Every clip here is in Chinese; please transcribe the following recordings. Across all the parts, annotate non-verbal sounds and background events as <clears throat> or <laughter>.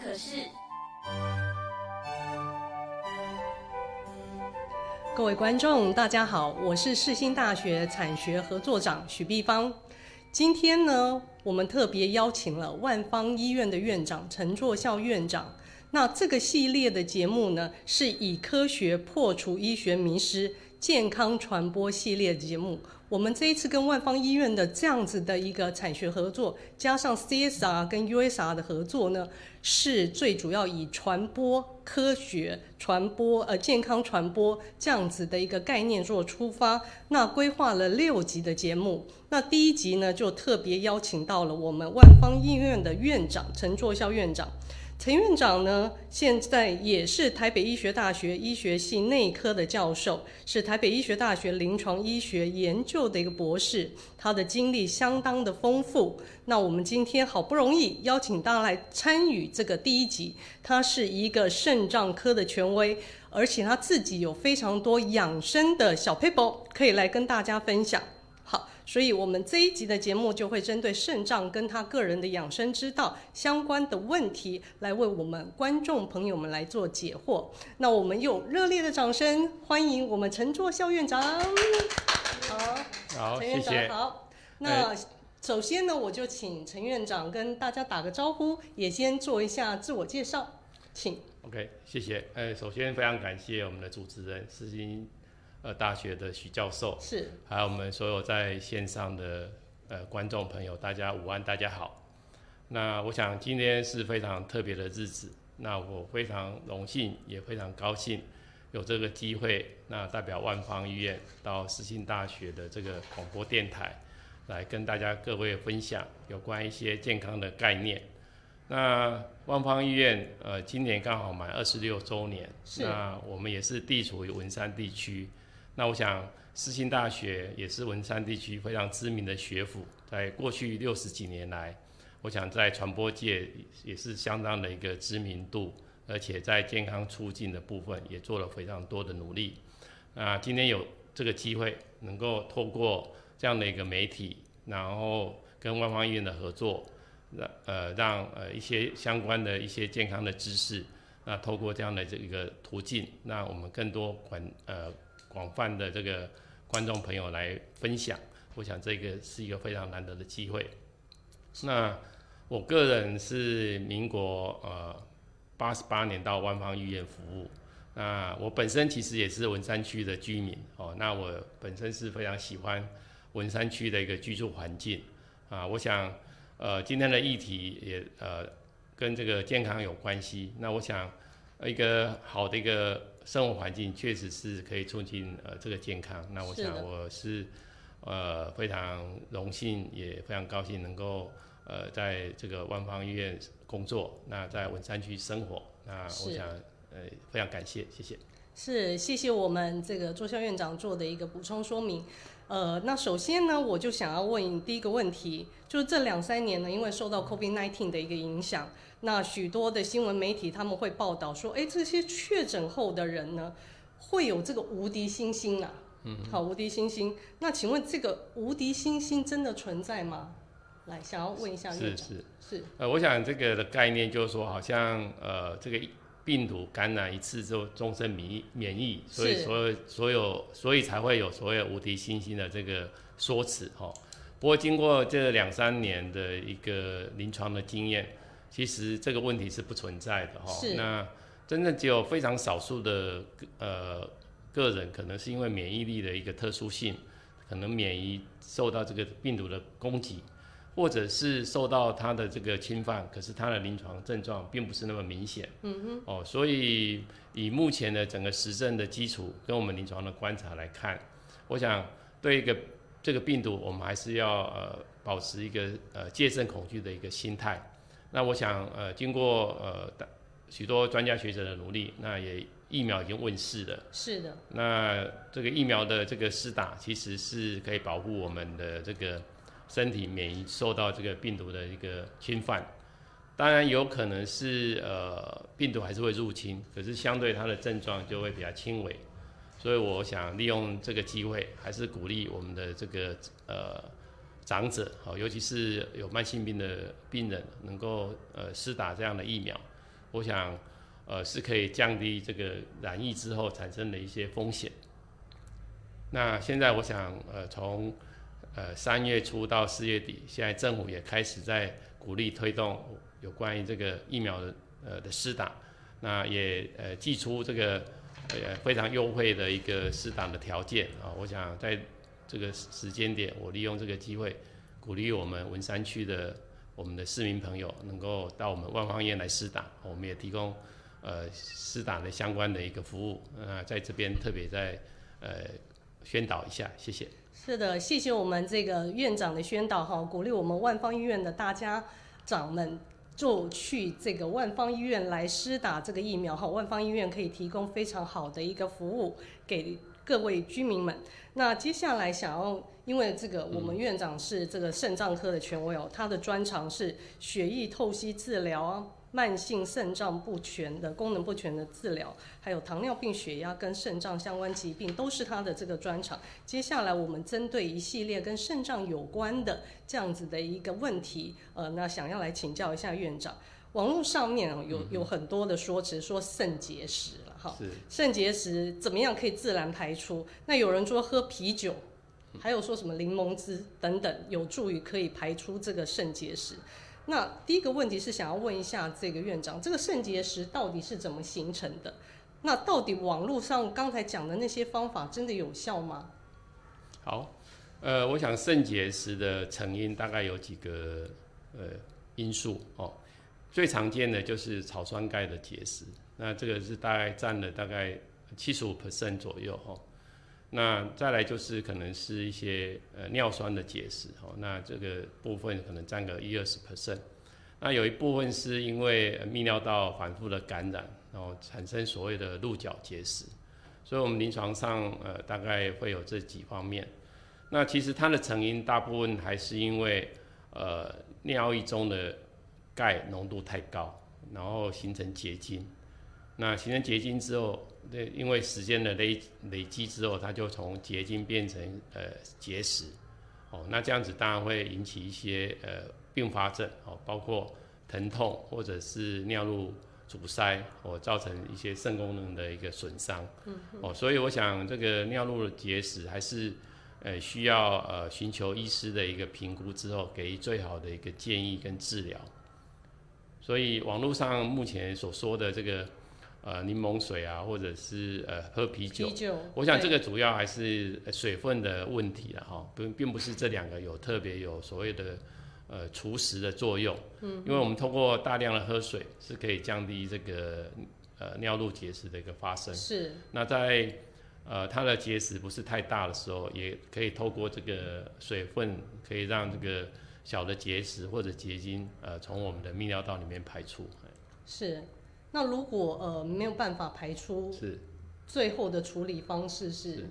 可是。各位观众，大家好，我是世新大学产学合作长许碧芳。今天呢，我们特别邀请了万方医院的院长陈作孝院长。那这个系列的节目呢，是以科学破除医学迷失、健康传播系列节目。我们这一次跟万方医院的这样子的一个产学合作，加上 CSR 跟 USR 的合作呢，是最主要以传播科学、传播呃健康传播这样子的一个概念做出发。那规划了六集的节目，那第一集呢就特别邀请到了我们万方医院的院长陈作孝院长。陈院长呢，现在也是台北医学大学医学系内科的教授，是台北医学大学临床医学研究的一个博士，他的经历相当的丰富。那我们今天好不容易邀请他来参与这个第一集，他是一个肾脏科的权威，而且他自己有非常多养生的小 paper 可以来跟大家分享。所以，我们这一集的节目就会针对肾脏跟他个人的养生之道相关的问题，来为我们观众朋友们来做解惑。那我们用热烈的掌声欢迎我们陈作校院长。好，好，陈院长好。那首先呢，我就请陈院长跟大家打个招呼，也先做一下自我介绍，请。OK，谢谢。呃，首先非常感谢我们的主持人施金。呃，大学的许教授是，还有我们所有在线上的呃观众朋友，大家午安，大家好。那我想今天是非常特别的日子，那我非常荣幸，也非常高兴有这个机会，那代表万方医院到世新大学的这个广播电台，来跟大家各位分享有关一些健康的概念。那万方医院呃今年刚好满二十六周年，那我们也是地处于文山地区。那我想，世新大学也是文山地区非常知名的学府，在过去六十几年来，我想在传播界也是相当的一个知名度，而且在健康促进的部分也做了非常多的努力。那今天有这个机会，能够透过这样的一个媒体，然后跟万方医院的合作，让呃让呃一些相关的一些健康的知识，那透过这样的这一个途径，那我们更多管呃。广泛的这个观众朋友来分享，我想这个是一个非常难得的机会。那我个人是民国呃八十八年到万方医院服务，那我本身其实也是文山区的居民哦，那我本身是非常喜欢文山区的一个居住环境啊。我想呃今天的议题也呃跟这个健康有关系，那我想一个好的一个。生活环境确实是可以促进呃这个健康。那我想我是呃非常荣幸，也非常高兴能够呃在这个万方医院工作。那在文山区生活，那我想呃非常感谢，谢谢。是，谢谢我们这个周校院长做的一个补充说明。呃，那首先呢，我就想要问第一个问题，就是这两三年呢，因为受到 COVID-19 的一个影响。那许多的新闻媒体他们会报道说，哎，这些确诊后的人呢，会有这个无敌星星啊，嗯，好，无敌星星。那请问这个无敌星星真的存在吗？来，想要问一下院长。是是是。呃，我想这个的概念就是说，好像呃，这个病毒感染一次之后，终身免疫免疫，所以所有所有所以才会有所谓无敌星星的这个说辞哈。不过经过这两三年的一个临床的经验。其实这个问题是不存在的哈，那真正只有非常少数的呃个人，可能是因为免疫力的一个特殊性，可能免疫受到这个病毒的攻击，或者是受到它的这个侵犯，可是它的临床症状并不是那么明显。嗯哼。哦，所以以目前的整个实证的基础跟我们临床的观察来看，我想对一个这个病毒，我们还是要呃保持一个呃戒慎恐惧的一个心态。那我想，呃，经过呃许多专家学者的努力，那也疫苗已经问世了。是的。那这个疫苗的这个施打，其实是可以保护我们的这个身体免疫受到这个病毒的一个侵犯。当然有可能是呃病毒还是会入侵，可是相对它的症状就会比较轻微。所以我想利用这个机会，还是鼓励我们的这个呃。长者，哦，尤其是有慢性病的病人，能够呃施打这样的疫苗，我想呃是可以降低这个染疫之后产生的一些风险。那现在我想呃从呃三月初到四月底，现在政府也开始在鼓励推动有关于这个疫苗的呃的施打，那也呃寄出这个呃非常优惠的一个施打的条件啊，我想在。这个时间点，我利用这个机会，鼓励我们文山区的我们的市民朋友能够到我们万方医院来施打，我们也提供呃施打的相关的一个服务，那在这边特别在呃宣导一下，谢谢。是的，谢谢我们这个院长的宣导哈，鼓励我们万方医院的大家长们就去这个万方医院来施打这个疫苗哈，万方医院可以提供非常好的一个服务给。各位居民们，那接下来想要，因为这个我们院长是这个肾脏科的权威哦，他的专长是血液透析治疗啊，慢性肾脏不全的功能不全的治疗，还有糖尿病、血压跟肾脏相关疾病都是他的这个专长。接下来我们针对一系列跟肾脏有关的这样子的一个问题，呃，那想要来请教一下院长。网络上面有有很多的说辞，说肾结石。了哈，肾结石怎么样可以自然排出？那有人说喝啤酒，还有说什么柠檬汁等等，有助于可以排出这个肾结石。那第一个问题是想要问一下这个院长，这个肾结石到底是怎么形成的？那到底网络上刚才讲的那些方法真的有效吗？好，呃，我想肾结石的成因大概有几个呃因素哦，最常见的就是草酸钙的结石。那这个是大概占了大概七十五 percent 左右哈，那再来就是可能是一些呃尿酸的结石哦，那这个部分可能占个一二十 percent，那有一部分是因为泌尿道反复的感染，然后产生所谓的鹿角结石，所以我们临床上呃大概会有这几方面，那其实它的成因大部分还是因为呃尿液中的钙浓度太高，然后形成结晶。那形成结晶之后，那因为时间的累累积之后，它就从结晶变成呃结石，哦，那这样子当然会引起一些呃并发症，哦，包括疼痛或者是尿路阻塞，哦造成一些肾功能的一个损伤，嗯哦，所以我想这个尿路的结石还是呃需要呃寻求医师的一个评估之后，给予最好的一个建议跟治疗。所以网络上目前所说的这个。呃，柠檬水啊，或者是呃喝啤酒，我想这个主要还是水分的问题了哈，并并不是这两个有特别有所谓的呃除食的作用。嗯，因为我们通过大量的喝水是可以降低这个呃尿路结石的一个发生。是。那在呃它的结石不是太大的时候，也可以透过这个水分可以让这个小的结石或者结晶呃从我们的泌尿道里面排出。是。那如果呃没有办法排出，是最后的处理方式是，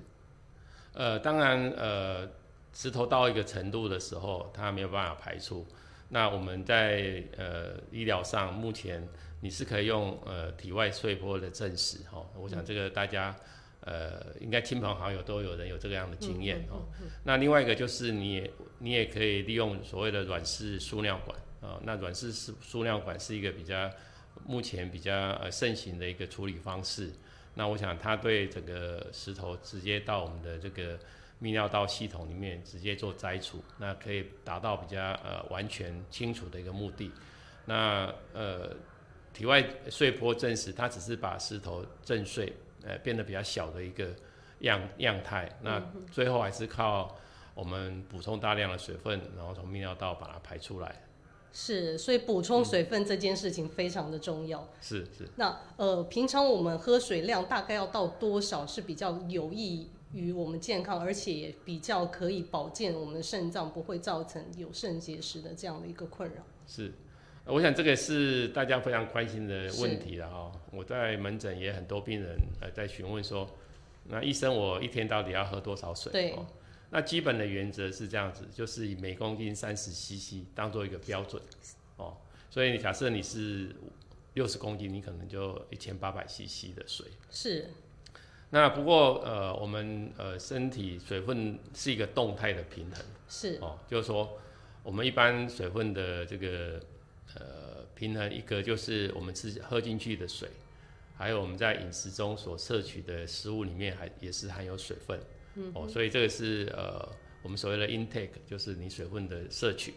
呃，当然呃，石头到一个程度的时候，它没有办法排出。那我们在呃医疗上，目前你是可以用呃体外碎波的证实哈。我想这个大家呃应该亲朋好友都有人有这个样的经验哦。那另外一个就是你也你也可以利用所谓的软式输尿管啊。那软式输输尿管是一个比较。目前比较呃盛行的一个处理方式，那我想它对整个石头直接到我们的这个泌尿道系统里面直接做摘除，那可以达到比较呃完全清除的一个目的。那呃体外碎波证实它只是把石头震碎，呃变得比较小的一个样样态，那最后还是靠我们补充大量的水分，然后从泌尿道把它排出来。是，所以补充水分这件事情非常的重要。是是。那呃，平常我们喝水量大概要到多少是比较有益于我们健康，而且也比较可以保健我们的肾脏，不会造成有肾结石的这样的一个困扰。是，我想这个是大家非常关心的问题了哈。我在门诊也很多病人呃在询问说，那医生我一天到底要喝多少水？对。那基本的原则是这样子，就是以每公斤三十 CC 当做一个标准，哦，所以假设你是六十公斤，你可能就一千八百 CC 的水。是。那不过呃，我们呃身体水分是一个动态的平衡是哦，就是说我们一般水分的这个呃平衡，一个就是我们吃喝进去的水，还有我们在饮食中所摄取的食物里面还也是含有水分，嗯哦，所以这个是呃我们所谓的 intake，就是你水分的摄取。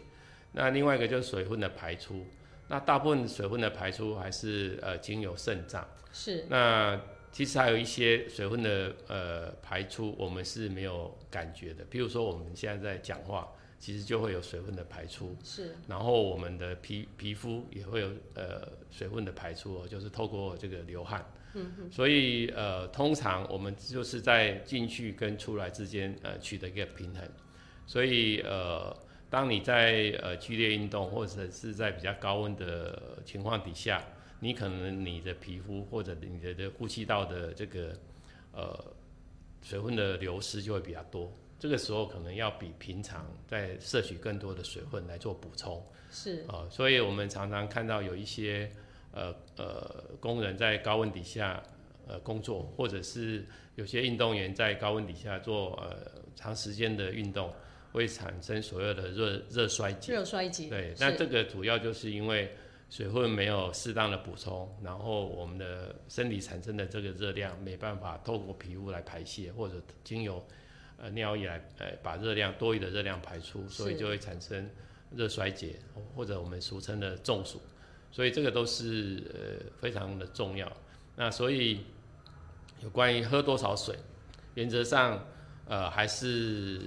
那另外一个就是水分的排出，那大部分水分的排出还是呃经由肾脏。是那其实还有一些水分的呃排出，我们是没有感觉的。比如说我们现在在讲话，其实就会有水分的排出，是然后我们的皮皮肤也会有呃水分的排出哦，就是透过这个流汗。嗯所以呃，通常我们就是在进去跟出来之间呃取得一个平衡。所以呃，当你在呃剧烈运动或者是在比较高温的情况底下，你可能你的皮肤或者你的的呼吸道的这个呃水分的流失就会比较多。这个时候可能要比平常再摄取更多的水分来做补充。是啊、所以我们常常看到有一些呃呃工人在高温底下呃工作，或者是有些运动员在高温底下做呃长时间的运动，会产生所谓的热热衰竭。热衰竭对，那这个主要就是因为水分没有适当的补充，然后我们的身体产生的这个热量没办法透过皮肤来排泄，或者经由呃尿液来呃把热量多余的热量排出，所以就会产生热衰竭，或者我们俗称的中暑。所以这个都是呃非常的重要。那所以有关于喝多少水，原则上呃还是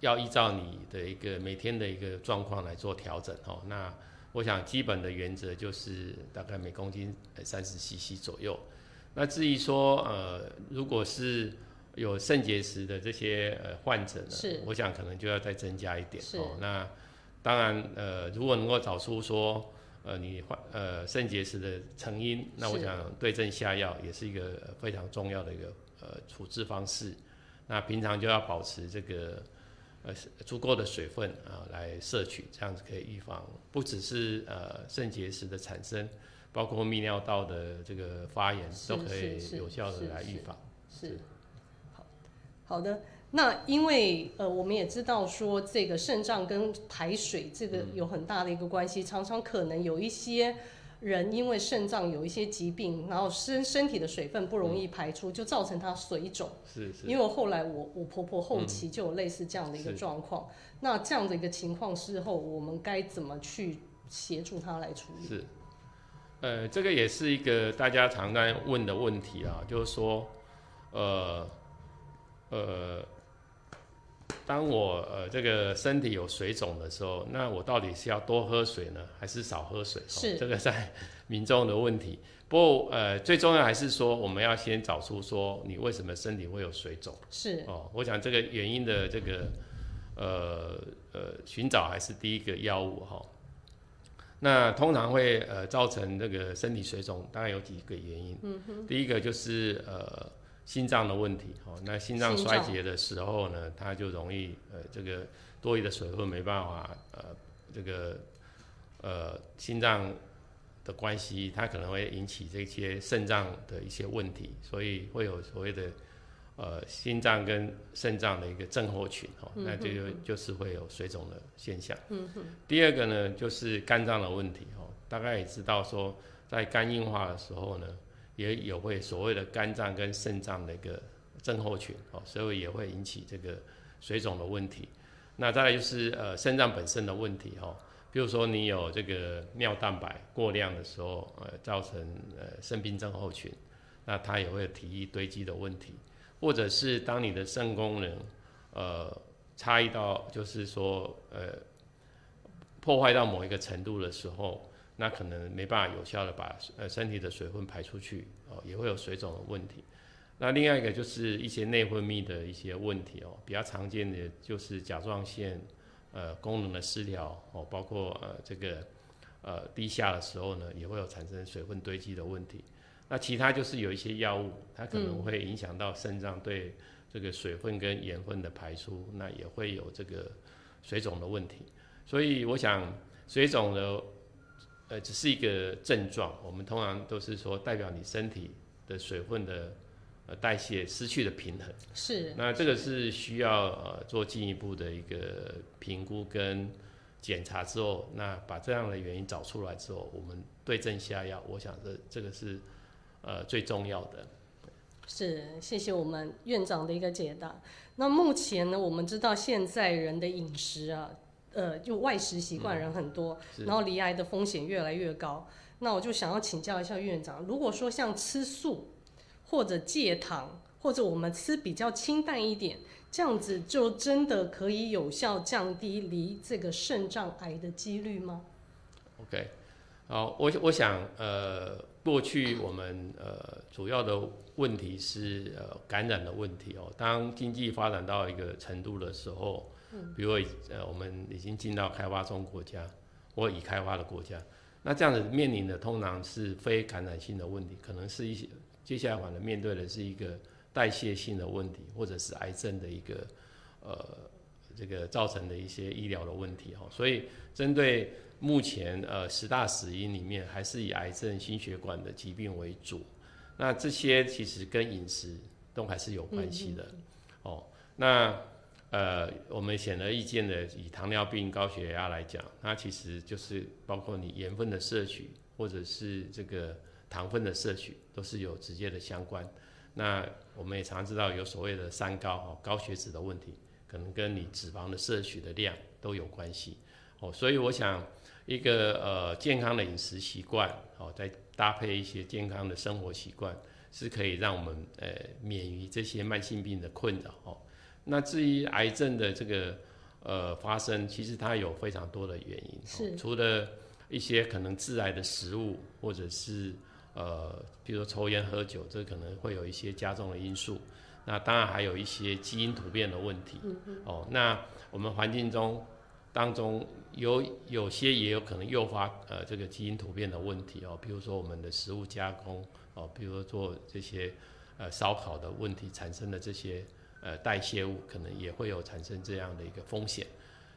要依照你的一个每天的一个状况来做调整哦。那我想基本的原则就是大概每公斤三十 CC 左右。那至于说呃，如果是有肾结石的这些呃患者呢是，我想可能就要再增加一点哦。那当然呃，如果能够找出说呃你患呃肾结石的成因，那我想对症下药也是一个非常重要的一个呃处置方式。那平常就要保持这个呃足够的水分啊、来摄取，这样子可以预防不只是呃肾结石的产生，包括泌尿道的这个发炎都可以有效的来预防。是，好好的。那因为呃，我们也知道说这个肾脏跟排水这个有很大的一个关系，常常可能有一些人因为肾脏有一些疾病，然后身身体的水分不容易排出，就造成他水肿。是是。因为后来我我婆婆后期就有类似这样的一个状况，那这样的一个情况之后，我们该怎么去协助她来处理？是，呃，这个也是一个大家常在问的问题啊，就是说，呃，呃，当我呃这个身体有水肿的时候，那我到底是要多喝水呢，还是少喝水？哦是这个在民众的问题。不过呃，最重要还是说，我们要先找出说你为什么身体会有水肿。是哦，我想这个原因的这个呃呃寻找还是第一个药物哈、那通常会呃造成这个身体水肿，当然有几个原因。嗯哼。第一个就是呃心脏的问题哦，那心脏衰竭的时候呢，它就容易呃这个多余的水分没办法呃这个呃心脏的关系，它可能会引起这些肾脏的一些问题，所以会有所谓的呃心脏跟肾脏的一个症候群哦，那这个就是会有水肿的现象。嗯。第二个呢，就是肝脏的问题哦，大概也知道说，在肝硬化的时候呢，也有会所谓的肝脏跟肾脏的一个症候群哦，所以也会引起这个水肿的问题。那再来就是呃肾脏本身的问题、哦，比如说你有这个尿蛋白过量的时候，呃，造成呃肾病症候群，那它也会有体液堆积的问题，或者是当你的肾功能呃差异到就是说呃破坏到某一个程度的时候，那可能没办法有效的把呃身体的水分排出去哦，也会有水肿的问题。那另外一个就是一些内分泌的一些问题哦，比较常见的就是甲状腺呃功能的失调哦，包括呃这个呃低下的时候呢，也会有产生水分堆积的问题。那其他就是有一些药物，它可能会影响到肾脏对这个水分跟盐分的排出，那也会有这个水肿的问题。所以我想水肿的呃只是一个症状，我们通常都是说代表你身体的水分的呃代谢失去了平衡。是，那这个是需要呃做进一步的一个评估跟检查之后，那把这样的原因找出来之后，我们对症下药。我想这这个是呃最重要的。是，谢谢我们院长的一个解答。那目前呢，我们知道现在人的饮食啊，呃，就外食习惯人很多，是然后离癌的风险越来越高。那我就想要请教一下院长，如果说像吃素或者戒糖，或者我们吃比较清淡一点，这样子就真的可以有效降低离这个肾脏癌的几率吗？OK，好，我我想呃，过去我们呃主要的问题是呃感染的问题哦。当经济发展到一个程度的时候，比如呃我们已经进到开发中国家或已开发的国家，那这样子面临的通常是非感染性的问题，可能是一些接下来可能面对的是一个代谢性的问题，或者是癌症的一个呃这个造成的一些医疗的问题哈。所以针对目前呃十大死因里面，还是以癌症、心血管的疾病为主。那这些其实跟饮食都还是有关系的、哦。那呃，我们显而易见的，以糖尿病、高血压来讲，它其实就是包括你盐分的摄取，或者是这个糖分的摄取，都是有直接的相关。那我们也常知道有所谓的三高哦，高血脂的问题，可能跟你脂肪的摄取的量都有关系哦。所以我想，一个呃健康的饮食习惯哦，再搭配一些健康的生活习惯，是可以让我们呃免于这些慢性病的困扰哦。那至于癌症的这个呃发生，其实它有非常多的原因，是哦、除了一些可能致癌的食物，或者是呃，比如说抽烟喝酒，这可能会有一些加重的因素。那当然还有一些基因突变的问题。哦，那我们环境中当中有有些也有可能诱发呃这个基因突变的问题哦，比如说我们的食物加工哦，比如说做这些呃烧烤的问题产生的这些呃代谢物，可能也会有产生这样的一个风险。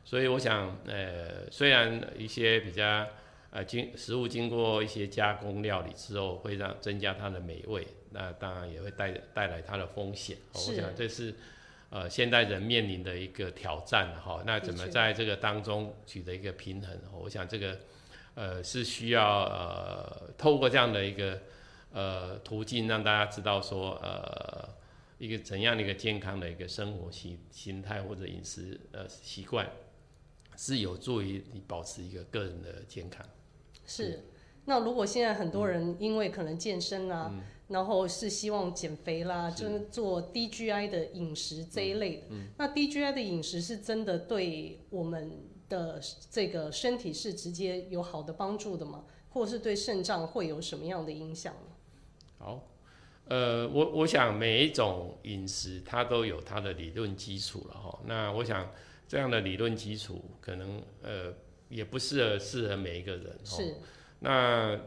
所以我想，呃，虽然一些比较呃经食物经过一些加工料理之后，会让增加它的美味，那当然也会带带来它的风险。哦我想这是呃现代人面临的一个挑战哈。那怎么在这个当中取得一个平衡？哦我想这个呃是需要呃透过这样的一个呃途径，让大家知道说呃一个怎样的一个健康的一个生活习形态或者饮食呃习惯，是有助于你保持一个个人的健康。是。那如果现在很多人因为可能健身啊，然后是希望减肥啦，就是做 DGI 的饮食这一类的，那 DGI 的饮食是真的对我们的这个身体是直接有好的帮助的吗？或者是对肾脏会有什么样的影响呢？好，呃，我我想每一种饮食它都有它的理论基础了哈。那我想这样的理论基础可能呃也不适合适合每一个人。哦是，那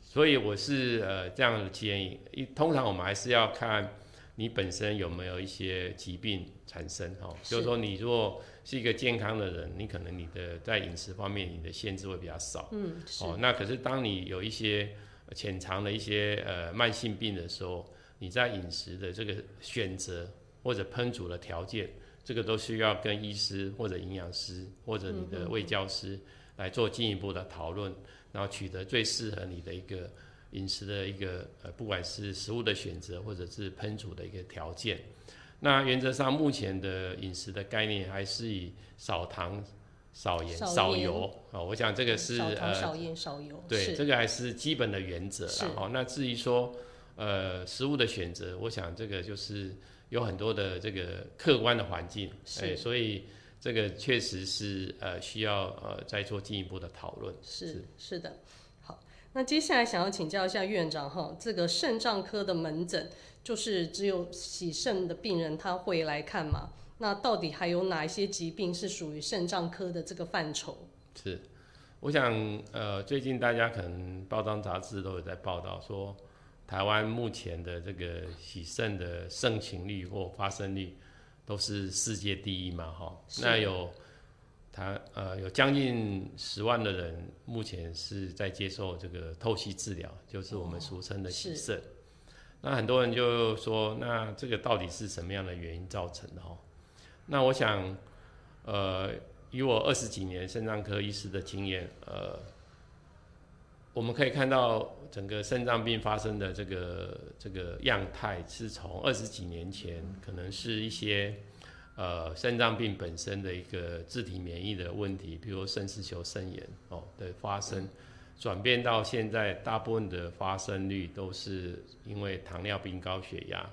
所以我是呃这样的建议，一通常我们还是要看你本身有没有一些疾病产生哈、就是说你如果是一个健康的人，你可能你的在饮食方面你的限制会比较少。嗯，是，哦，那可是当你有一些呃潜藏的一些呃慢性病的时候，你在饮食的这个选择或者烹煮的条件，这个都需要跟医师或者营养师或者你的卫教师来做进一步的讨论，然后取得最适合你的一个饮食的一个呃，不管是食物的选择或者是烹煮的一个条件。那原则上，目前的饮食的概念还是以少糖、少盐、少油。啊、哦我想这个是呃少盐、少油，对，是。这个还是基本的原则是。啦。哦，那至于说呃食物的选择，我想这个就是有很多的这个客观的环境，是。哎，所以这个确实是呃需要呃再做进一步的讨论。是。是的，好，那接下来想要请教一下院长哈，这个肾脏科的门诊就是只有洗肾的病人他会来看吗？那到底还有哪一些疾病是属于肾脏科的这个范畴？是，我想呃最近大家可能报章杂志都有在报道说，台湾目前的这个洗肾的盛行率或发生率都是世界第一嘛哈。是那有他呃有将近十万的人目前是在接受这个透析治疗，就是我们俗称的洗是肾。那很多人就说，那这个到底是什么样的原因造成的？哦，那我想，呃，以我二十几年肾脏科医师的经验，呃，我们可以看到整个肾脏病发生的这个这个样态，是从二十几年前可能是一些呃肾脏病本身的一个自体免疫的问题，比如肾丝球肾炎哦的发生。转变到现在，大部分的发生率都是因为糖尿病、高血压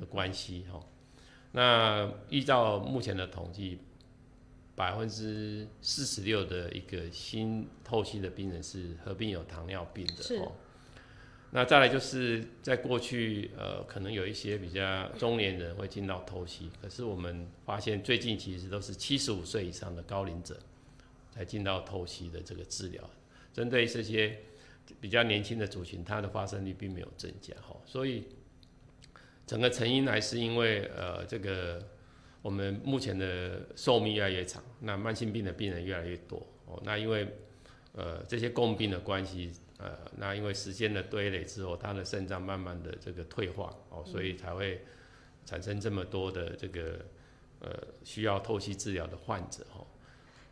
的关系哈。那依照目前的统计，百分之四十六的一个新透析的病人是合并有糖尿病的哦。那再来就是在过去，呃，可能有一些比较中年人会进到透析，可是我们发现最近其实都是七十五岁以上的高龄者才进到透析的这个治疗。针对这些比较年轻的族群，它的发生率并没有增加哈，所以整个成因还是因为呃这个我们目前的寿命越来越长，那慢性病的病人越来越多哦，那因为呃这些共病的关系，呃那因为时间的堆垒之后，他的肾脏慢慢的这个退化哦，所以才会产生这么多的这个呃需要透析治疗的患者哦。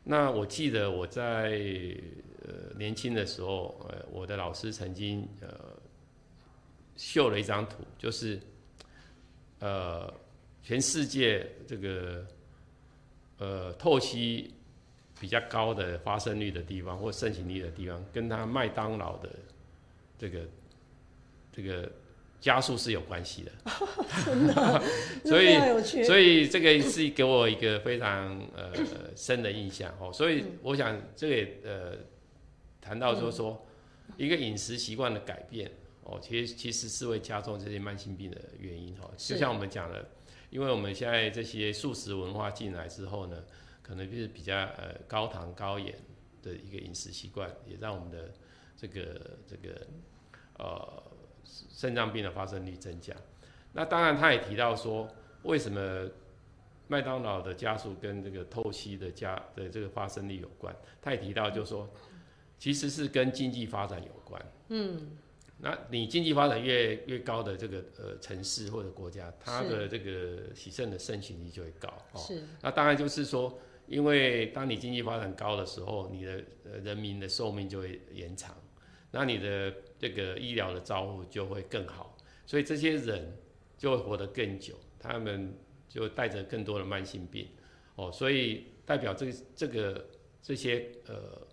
那我记得我在呃年轻的时候，呃我的老师曾经呃秀了一张图，就是呃全世界这个呃透析比较高的发生率的地方或盛行率的地方，跟他麦当劳的这个这个。加速是有关系的，真的，<laughs> 所以所以这个是给我一个非常呃深的印象哦。所以我想这个呃谈到说说一个饮食习惯的改变哦，其实其实是会加重这些慢性病的原因哈。就像我们讲的，因为我们现在这些素食文化进来之后呢，可能就是比较呃高糖高盐的一个饮食习惯，也让我们的这个这个呃。肾脏病的发生率增加，那当然他也提到说，为什么麦当劳的加速跟这个透析的加的这个发生率有关？他也提到就是说，其实是跟经济发展有关。嗯，那你经济发展越越高的这个呃城市或者国家，它的这个洗肾的盛行率就会高。是。那当然就是说，因为当你经济发展高的时候，你的呃人民的寿命就会延长。那你的这个医疗的照顾就会更好，所以这些人就会活得更久，他们就带着更多的慢性病，哦，所以代表这这个这些呃，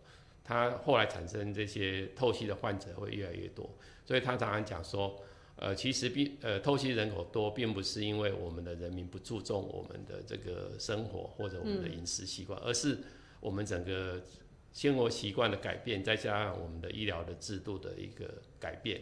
他后来产生这些透析的患者会越来越多，所以他常常讲说，呃，其实并呃透析人口多，并不是因为我们的人民不注重我们的这个生活或者我们的饮食习惯，而是我们整个。生活习惯的改变，再加上我们的医疗的制度的一个改变，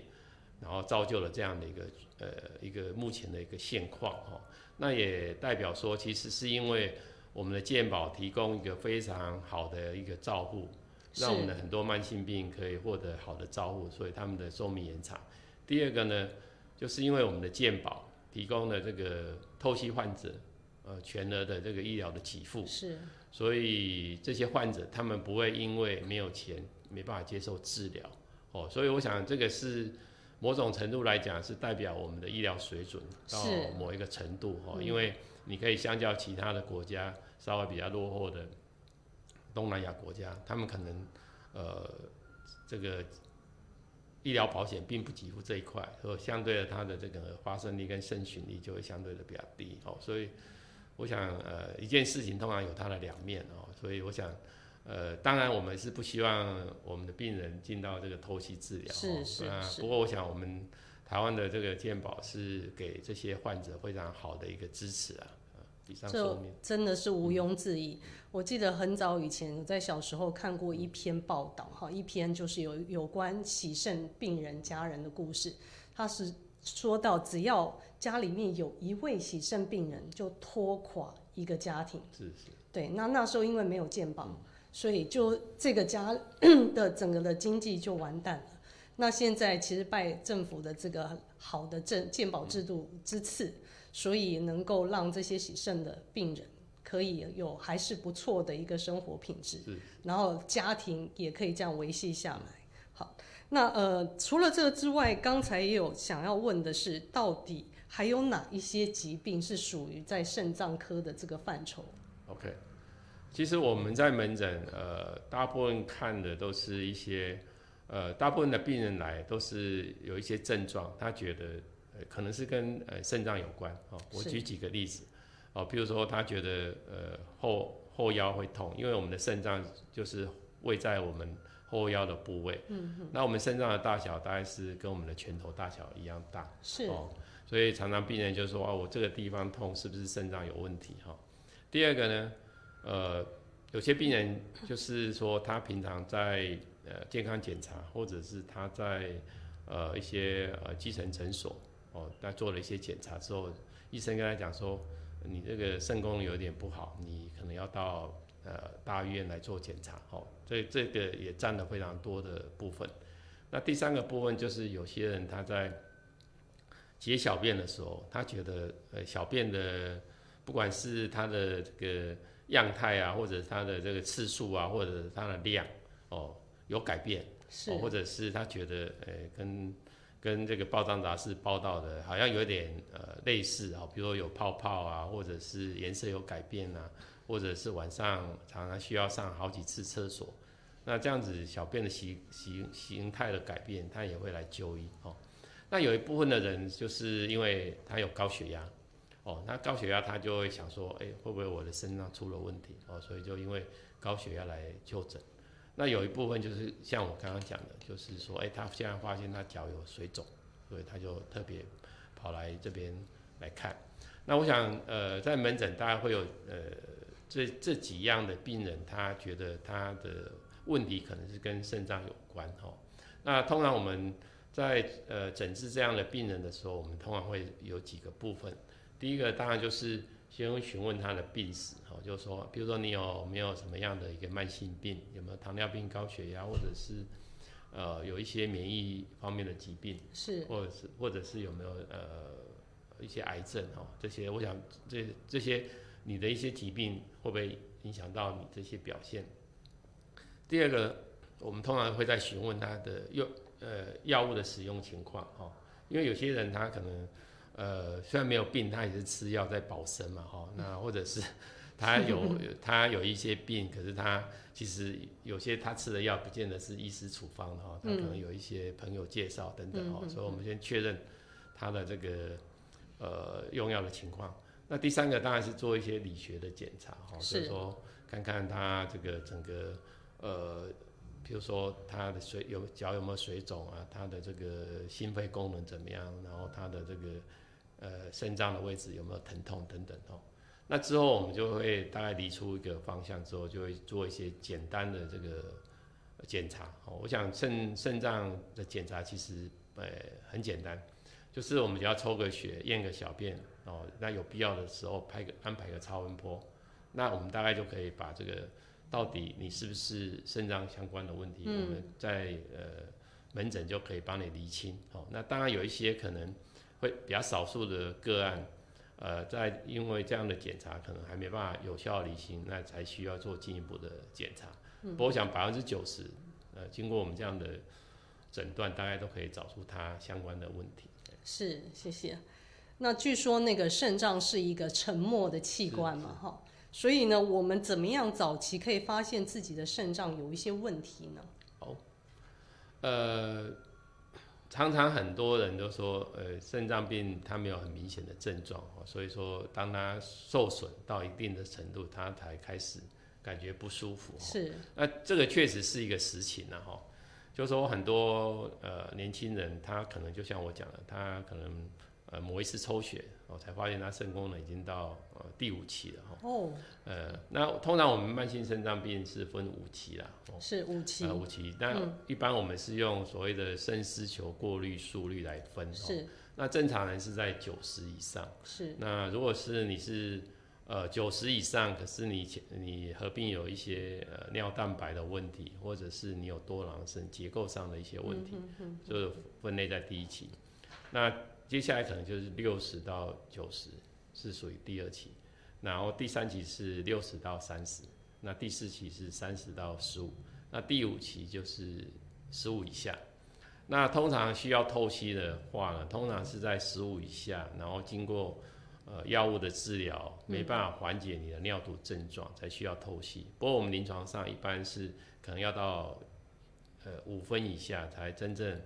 然后造就了这样的一个呃一个目前的一个现况哈。那也代表说，其实是因为我们的健保提供一个非常好的一个照护，让我们的很多慢性病可以获得好的照顾，所以他们的寿命延长。第二个呢，就是因为我们的健保提供了这个透析患者呃全额的这个医疗的给付。是。所以这些患者他们不会因为没有钱没办法接受治疗，哦，所以我想这个是某种程度来讲是代表我们的医疗水准到某一个程度哈，因为你可以相较其他的国家稍微比较落后的东南亚国家，他们可能呃这个医疗保险并不给付这一块，所以相对的它的这个发生率跟生存率就会相对的比较低哦，所以。我想，呃，一件事情通常有它的两面哦，所以我想，呃，当然我们是不希望我们的病人进到这个透析治疗，是是是。不过我想，我们台湾的这个健保是给这些患者非常好的一个支持啊，比上说明。真的是毋庸置疑。我记得很早以前，我在小时候看过一篇报道，哈，一篇就是有有关洗肾病人家人的故事，他是。说到只要家里面有一位喜肾病人，就拖垮一个家庭。是是。对，那那时候因为没有健保，所以就这个家 <clears throat> 的整个的经济就完蛋了。那现在其实拜政府的这个好的政健保制度之赐，所以能够让这些洗肾的病人可以有还是不错的一个生活品质。然后家庭也可以这样维系下来。好，那呃，除了这个之外，刚才也有想要问的是，到底还有哪一些疾病是属于在肾脏科的这个范畴？OK，其实我们在门诊，呃，大部分看的都是一些，呃，大部分的病人来都是有一些症状，他觉得呃可能是跟呃肾脏有关哦。我举几个例子哦，比如说他觉得呃后后腰会痛，因为我们的肾脏就是位在我们后腰的部位，嗯那我们肾脏的大小大概是跟我们的拳头大小一样大，是。哦，所以常常病人就说啊，我这个地方痛，是不是肾脏有问题？哈、第二个呢，呃，有些病人就是说他平常在呃健康检查，或者是他在呃一些呃基层诊所哦，他做了一些检查之后，医生跟他讲说，你这个肾功能有点不好，你可能要到呃大医院来做检查哦，所以这个也占了非常多的部分。那第三个部分就是有些人他在解小便的时候，他觉得呃小便的不管是他的这个样态啊，或者他的这个次数啊，或者它的量哦有改变，是哦，或者是他觉得呃跟跟这个报章杂志报道的好像有点呃类似啊、比如说有泡泡啊，或者是颜色有改变啊，或者是晚上常常需要上好几次厕所，那这样子小便的形形形态的改变，他也会来就医哦。那有一部分的人就是因为他有高血压，哦，那高血压他就会想说，哎、会不会我的肾脏出了问题哦，所以就因为高血压来就诊。那有一部分就是像我刚刚讲的，就是说，哎、他现在发现他脚有水肿，所以他就特别跑来这边来看。那我想，呃，在门诊大概会有呃这这几样的病人，他觉得他的问题可能是跟肾脏有关哦。那通常我们在呃诊治这样的病人的时候，我们通常会有几个部分。第一个当然就是先询问他的病史，哦，就是说，比如说你有没有什么样的一个慢性病，有没有糖尿病、高血压，或者是呃有一些免疫方面的疾病，是或者是或者是有没有呃一些癌症哦，这些我想这这些你的一些疾病会不会影响到你这些表现？第二个，我们通常会在询问他的药呃药物的使用情况哦，因为有些人他可能呃虽然没有病，他也是吃药在保身嘛哈、哦，那或者是 <laughs> 他有 <laughs> 他有一些病，可是他其实有些他吃的药不见得是医师处方的哈、他可能有一些朋友介绍等等哦，所以我们先确认他的这个呃用药的情况。那第三个当然是做一些理学的检查哈，是。就是说看看他这个整个呃，比如说他的水有脚有没有水肿啊，他的这个心肺功能怎么样，然后他的这个呃肾脏的位置有没有疼痛等等哦。那之后我们就会大概理出一个方向之后，就会做一些简单的这个检查哦。我想肾肾脏的检查其实呃很简单，就是我们只要抽个血、验个小便哦，那有必要的时候拍个安排个超音波，那我们大概就可以把这个到底你是不是肾脏相关的问题，嗯我们在呃门诊就可以帮你厘清哦。那当然有一些可能会比较少数的个案。呃，在因为这样的检查可能还没办法有效履行，那才需要做进一步的检查。不过我想百分之九十，呃，经过我们这样的诊断，大概都可以找出它相关的问题。是，谢谢。那据说那个肾脏是一个沉默的器官嘛，哈，所以呢，我们怎么样早期可以发现自己的肾脏有一些问题呢？呃，常常很多人都说，呃，肾脏病它没有很明显的症状哦，所以说当它受损到一定的程度，它才开始感觉不舒服。哦是，那这个确实是一个实情啊，哈，就是说很多呃年轻人，他可能就像我讲的，他可能呃某一次抽血，哦，才发现他肾功能已经到呃第五期了，哈，哦，呃，那通常我们慢性肾脏病是分五期啦，哦，是五期，呃五期，那嗯。一般我们是用所谓的肾丝球过滤速率来分，哦，是。那正常人是在九十以上。是。那如果是你是呃九十以上，可是你前你合并有一些呃尿蛋白的问题，或者是你有多囊肾结构上的一些问题，就分类在第一期。那接下来可能就是六十到九十是属于第二期，然后第三期是六十到三十，那第四期是三十到十五，那第五期就是十五以下。那通常需要透析的话呢，通常是在十五以下，然后经过呃药物的治疗，没办法缓解你的尿毒症状，才需要透析。不过我们临床上一般是可能要到呃五分以下，才真正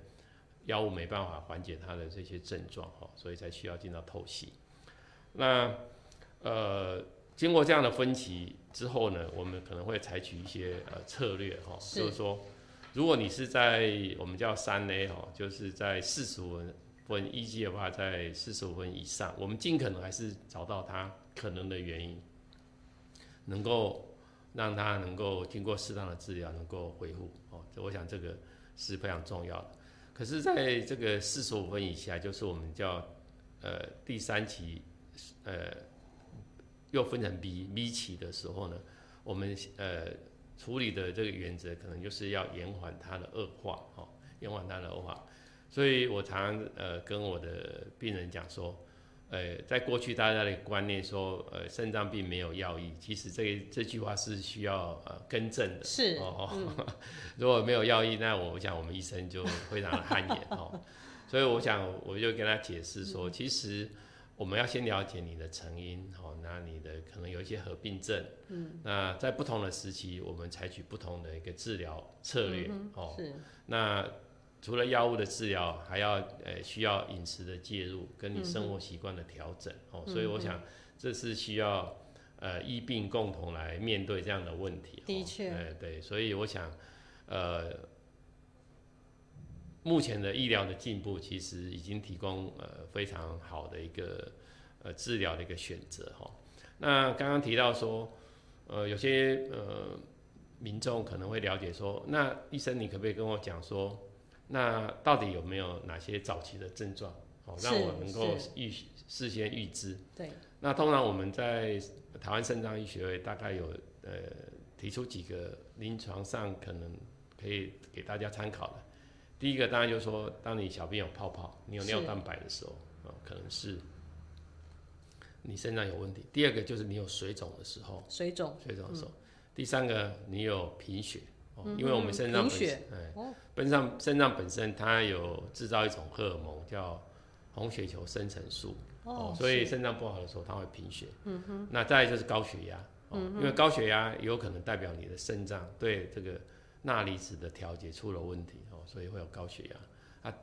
药物没办法缓解他的这些症状哈，所以才需要进到透析。那呃经过这样的分歧之后呢，我们可能会采取一些呃策略哈，就是说。如果你是在我们叫三 A 哈，就是在四十五分一级的话，在四十五分以上，我们尽可能还是找到它可能的原因，能够让它能够经过适当的治疗，能够恢复哦。我想这个是非常重要的。可是，在这个四十五分以下，就是我们叫呃第三期呃又分成 B B 期的时候呢，我们呃。处理的这个原则可能就是要延缓它的恶化，哦，延缓它的恶化。所以我常呃跟我的病人讲说，呃，在过去大家的观念说，呃，肾脏病没有药医，其实这这句话是需要呃更正的。是哦，<laughs> 如果没有药医，那我想我们医生就非常的汗颜哦。所以我想我就跟他解释说，其实。我们要先了解你的成因，哦，那你的可能有一些合并症，嗯，那在不同的时期，我们采取不同的一个治疗策略，哦，是。那除了药物的治疗，还要呃需要饮食的介入，跟你生活习惯的调整，哦，所以我想这是需要呃医病共同来面对这样的问题。的确，哎对，所以我想，呃。目前的医疗的进步，其实已经提供呃非常好的一个呃治疗的一个选择哈。那刚刚提到说，呃有些呃民众可能会了解说，那医生你可不可以跟我讲说，那到底有没有哪些早期的症状，哦让我能够预事先预知？对。那通常我们在台湾肾脏医学会大概有呃提出几个临床上可能可以给大家参考的。第一个当然就是说，当你小便有泡泡，你有尿蛋白的时候，啊，可能是你肾脏有问题。第二个就是你有水肿的时候，水肿，水肿的时候。第三个你有贫血，哦，因为我们肾脏本身，哎，本上肾脏本身它有制造一种荷尔蒙叫红血球生成素，哦，所以肾脏不好的时候它会贫血。嗯哼。那再就是高血压，哦，因为高血压有可能代表你的肾脏对这个钠离子的调节出了问题。哦所以会有高血压，啊，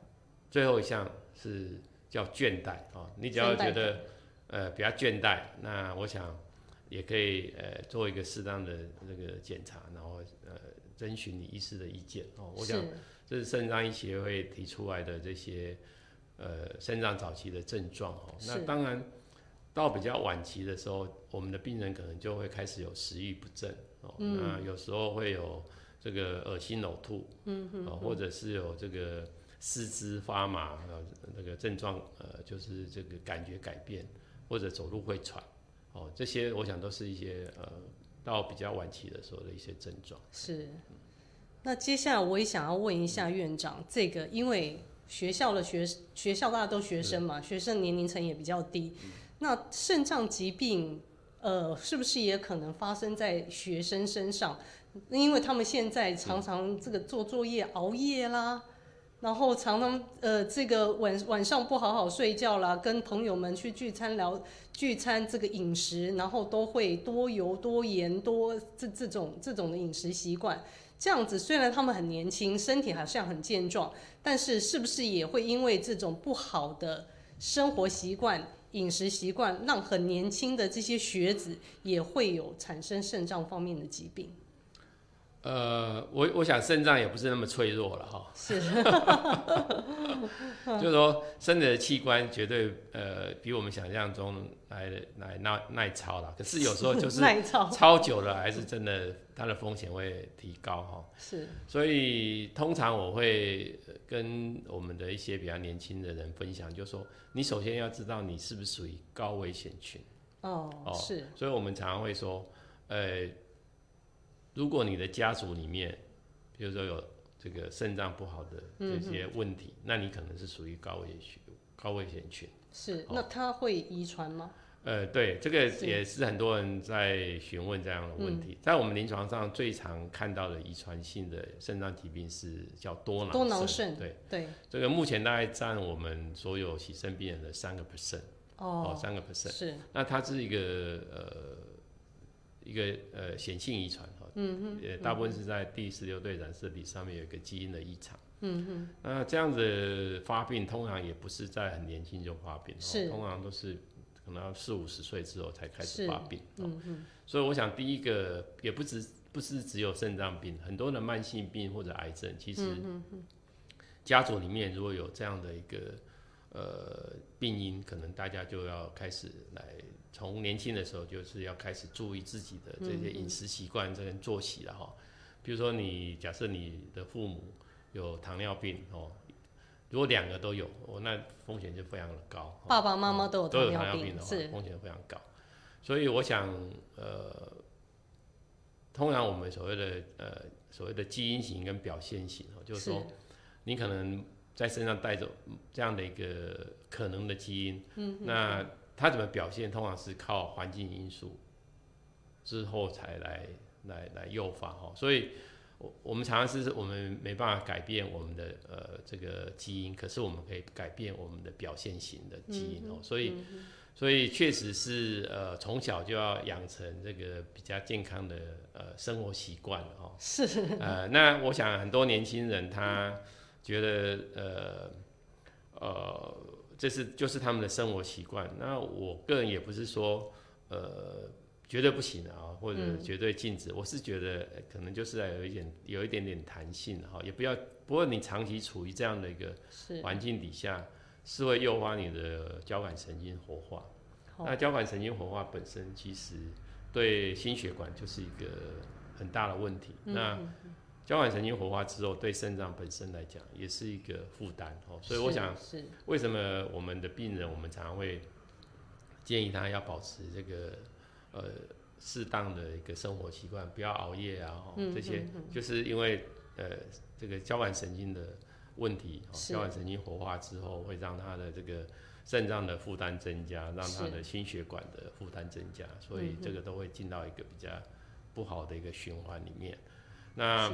最后一项是叫倦怠哦。你只要觉得呃比较倦怠，那我想也可以呃做一个适当的这个检查，然后呃征询你医师的意见哦。我想这是肾脏医协会提出来的这些呃肾脏早期的症状哦。那当然到比较晚期的时候，我们的病人可能就会开始有食欲不振哦。那有时候会有。这个恶心呕吐，嗯哼，或者是有这个四肢发麻，呃，那个症状，呃，就是这个感觉改变，或者走路会喘，哦，这些我想都是一些呃，到比较晚期的时候的一些症状。是。那接下来我也想要问一下院长，这个因为学校的学学校大家都学生嘛，学生年龄层也比较低，那肾脏疾病，呃，是不是也可能发生在学生身上？因为他们现在常常这个做作业熬夜啦，然后常常呃这个晚晚上不好好睡觉啦，跟朋友们去聚餐聊聚餐这个饮食，然后都会多油多盐多这这种这种的饮食习惯，这样子虽然他们很年轻，身体好像很健壮，但是是不是也会因为这种不好的生活习惯、饮食习惯，让很年轻的这些学子也会有产生肾脏方面的疾病？呃，我我想肾脏也不是那么脆弱了哈。是。<laughs> 就是说，身体的器官绝对呃比我们想象中来来耐耐操了。可是有时候就是 <laughs> 耐操操久了，还是真的它的风险会提高哈。是。所以通常我会跟我们的一些比较年轻的人分享，就说你首先要知道你是不是属于高危险群。哦。哦。是。所以我们常常会说，呃。如果你的家族里面，比如说有这个肾脏不好的这些问题，那你可能是属于高危险高危险群。是，那它会遗传吗？呃，对，这个也是很多人在询问这样的问题。在我们临床上最常看到的遗传性的肾脏疾病是叫多囊多囊肾对，对，这个目前大概占我们所有洗肾病人的三个 percent，哦，哦，三个 percent。是，那它是一个呃一个呃显性遗传。哈，嗯嗯，呃大部分是在第十六对染色体上面有一个基因的异常，嗯哼，那这样子发病通常也不是在很年轻就发病，是。哦通常都是可能要四五十岁之后才开始发病，嗯嗯，所以我想第一个也不只不是只有肾脏病，很多的慢性病或者癌症，其实家族里面如果有这样的一个呃病因，可能大家就要开始来从年轻的时候就是要开始注意自己的这些饮食习惯、这跟作息了哈。比如说你假设你的父母有糖尿病哦，如果两个都有，哦，那风险就非常的高。哦爸爸妈妈都有都有糖尿病的话，是，风险非常高。所以我想，呃，通常我们所谓的呃所谓的基因型跟表现型哦，就是说你可能在身上带着这样的一个可能的基因，嗯，那它怎么表现，通常是靠环境因素之后才来来来诱发哈，所以。我我们常常是我们没办法改变我们的呃这个基因，可是我们可以改变我们的表现型的基因哦，所以所以确实是呃从小就要养成这个比较健康的呃生活习惯哦。是，呃，那我想很多年轻人他觉得呃呃这是就是他们的生活习惯，那我个人也不是说呃。绝对不行啊，或者绝对禁止。我是觉得呃可能就是要有一点有一点点弹性哈，也不要。不过你长期处于这样的一个是，环境底下，是会诱发你的交感神经活化。好那交感神经活化本身其实对心血管就是一个很大的问题。嗯那交感神经活化之后，对肾脏本身来讲也是一个负担哦。所以我想，是，为什么我们的病人，我们常常会建议他要保持这个呃适当的一个生活习惯，不要熬夜啊，哦嗯这些嗯就是因为呃这个交感神经的问题，哦交感神经活化之后会让他的这个肾脏的负担增加，让他的心血管的负担增加，所以这个都会进到一个比较不好的一个循环里面。那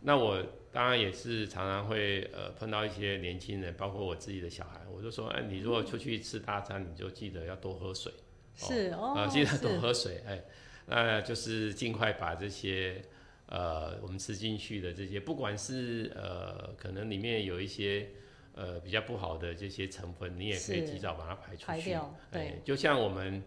那我当然也是常常会呃碰到一些年轻人，包括我自己的小孩，我就说，哎，你如果出去吃大餐，你就记得要多喝水，是哦，啊、记得多喝水，哎，那就是尽快把这些呃我们吃进去的这些，不管是呃可能里面有一些呃比较不好的这些成分，你也可以及早把它排出去。排掉，哎对，，就像我们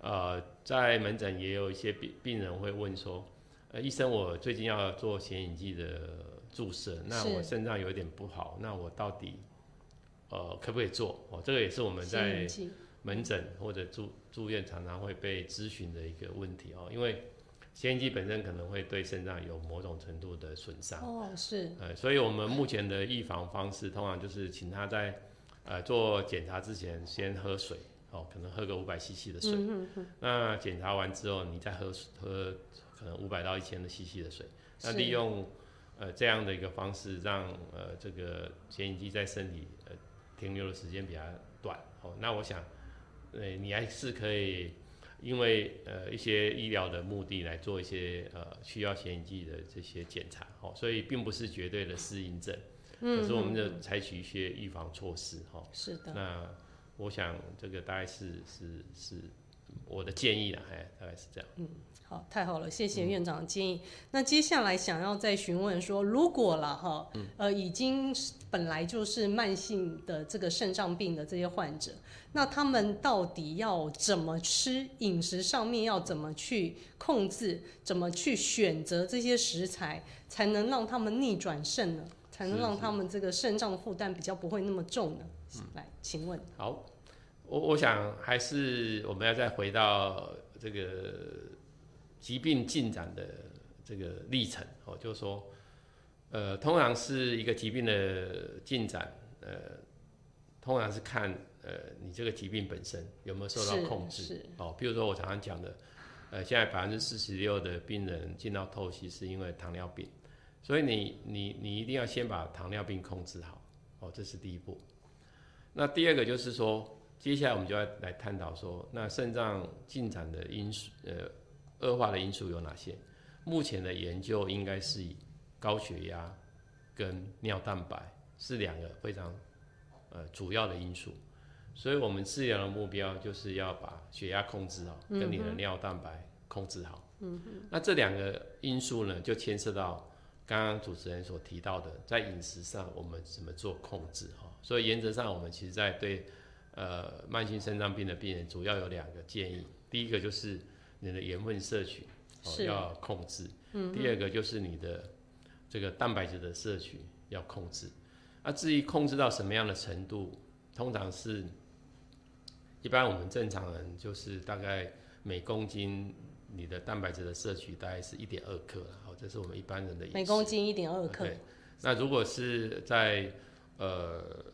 呃在门诊也有一些病病人会问说，呃，医生，我最近要做显影剂的注射，那我肾脏有一点不好，那我到底呃可不可以做？哦，这个也是我们在门诊或者住住院常常会被咨询的一个问题哦，因为显影剂本身可能会对肾脏有某种程度的损伤。哦，是呃，所以我们目前的预防方式，通常就是请他在呃做检查之前先喝水，哦，可能喝个五百 CC 的水。嗯哼那检查完之后，你再喝喝可能五百到一千的 CC 的水。那利用呃这样的一个方式，让呃这个显影剂在身体呃停留的时间比较短。哦，那我想，呃，你还是可以。因为呃一些医疗的目的来做一些呃需要显影剂的这些检查，哦，所以并不是绝对的适应症，嗯，可是我们嗯就采取一些预防措施，哈、是的，那我想这个大概是是是我的建议啦，哎，大概是这样。嗯好，太好了，谢嗯谢院长的建议。那接下来想要再询问说，如果了哈，嗯呃，已经是本来就是慢性的这个肾脏病的这些患者，那他们到底要怎么吃？饮食上面要怎么去控制？怎么去选择这些食材，才能让他们逆转肾呢？才能让他们这个肾脏负担比较不会那么重呢？嗯来，请问，好，我我想还是我们要再回到这个疾病进展的这个历程哦，就是说，呃，通常是一个疾病的进展，呃，通常是看呃你这个疾病本身有没有受到控制是哦，比如说我常常讲的，呃，现在百分之四十六的病人进到透析是因为糖尿病，所以你你你一定要先把糖尿病控制好哦，这是第一步。那第二个就是说，接下来我们就要来探讨说，那肾脏进展的因素，呃，恶化的因素有哪些？目前的研究应该是以高血压跟尿蛋白是两个非常呃主要的因素，所以我们治疗的目标就是要把血压控制好，跟你的尿蛋白控制好。嗯那这两个因素呢，就牵涉到刚刚主持人所提到的，在饮食上我们怎么做控制哈。所以原则上，我们其实在对呃慢性肾脏病的病人，主要有两个建议。第一个就是你的盐分摄取哦要控制，嗯。第二个就是你的这个蛋白质的摄取要控制。啊，至于控制到什么样的程度，通常是一般我们正常人就是大概每公斤你的蛋白质的摄取大概是一点二克好，这是我们一般人的每公斤一点二克。对。那如果是在呃，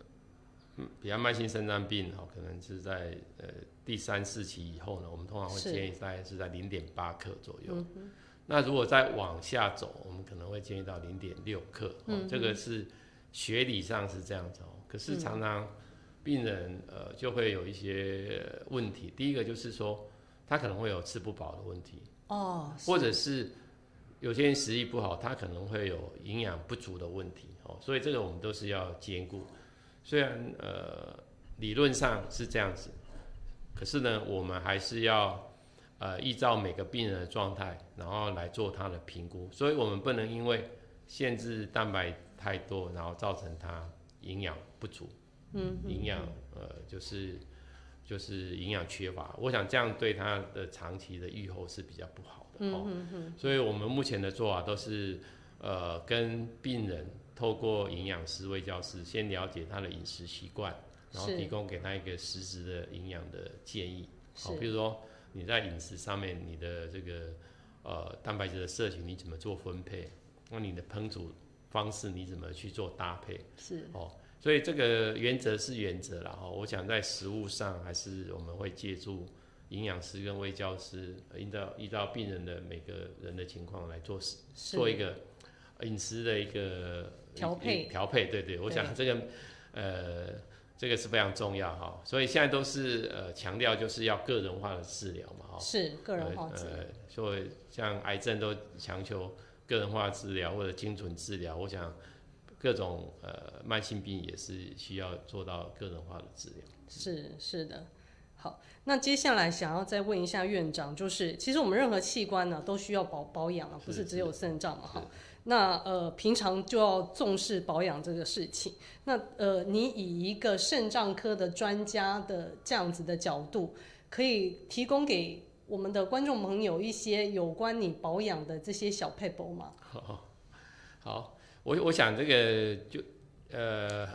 比较慢性肾脏病哈，可能是在呃第三四期以后呢，我们通常会建议大概是在零点八克左右。那如果再往下走，我们可能会建议到零点六克。嗯，这个是学理上是这样子哦。可是常常病人呃就会有一些问题，第一个就是说他可能会有吃不饱的问题哦，或者是有些人食欲不好，他可能会有营养不足的问题。哦，所以这个我们都是要兼顾。虽然呃理论上是这样子，可是呢，我们还是要呃依照每个病人的状态，然后来做他的评估。所以我们不能因为限制蛋白太多，然后造成他营养不足。嗯，营养呃就是就是营养缺乏。我想这样对他的长期的预后是比较不好的。嗯嗯嗯。所以我们目前的做法都是呃跟病人。透过营养师、卫教师先了解他的饮食习惯，然后提供给他一个实质的营养的建议。好，比如说你在饮食上面，你的这个呃蛋白质的摄取你怎么做分配？那你的烹煮方式你怎么去做搭配？是哦，所以这个原则是原则了哈。我想在食物上还是我们会借助营养师跟卫教师，依照依照病人的每个人的情况来做做一个饮食的一个。调配调配，对对，我想这个，呃，这个是非常重要哈。所以现在都是呃强调就是要个人化的治疗嘛，哈。是个人化治疗。所以像癌症都强求个人化治疗或者精准治疗，我想各种呃慢性病也是需要做到个人化的治疗。是是的，好，那接下来想要再问一下院长，就是其实我们任何器官呢都需要保保养啊，不是只有肾脏嘛，哈。那呃，平常就要重视保养这个事情。那呃，你以一个肾脏科的专家的这样子的角度，可以提供给我们的观众朋友一些有关你保养的这些小配博吗？<laughs> 好，我我想这个就呃，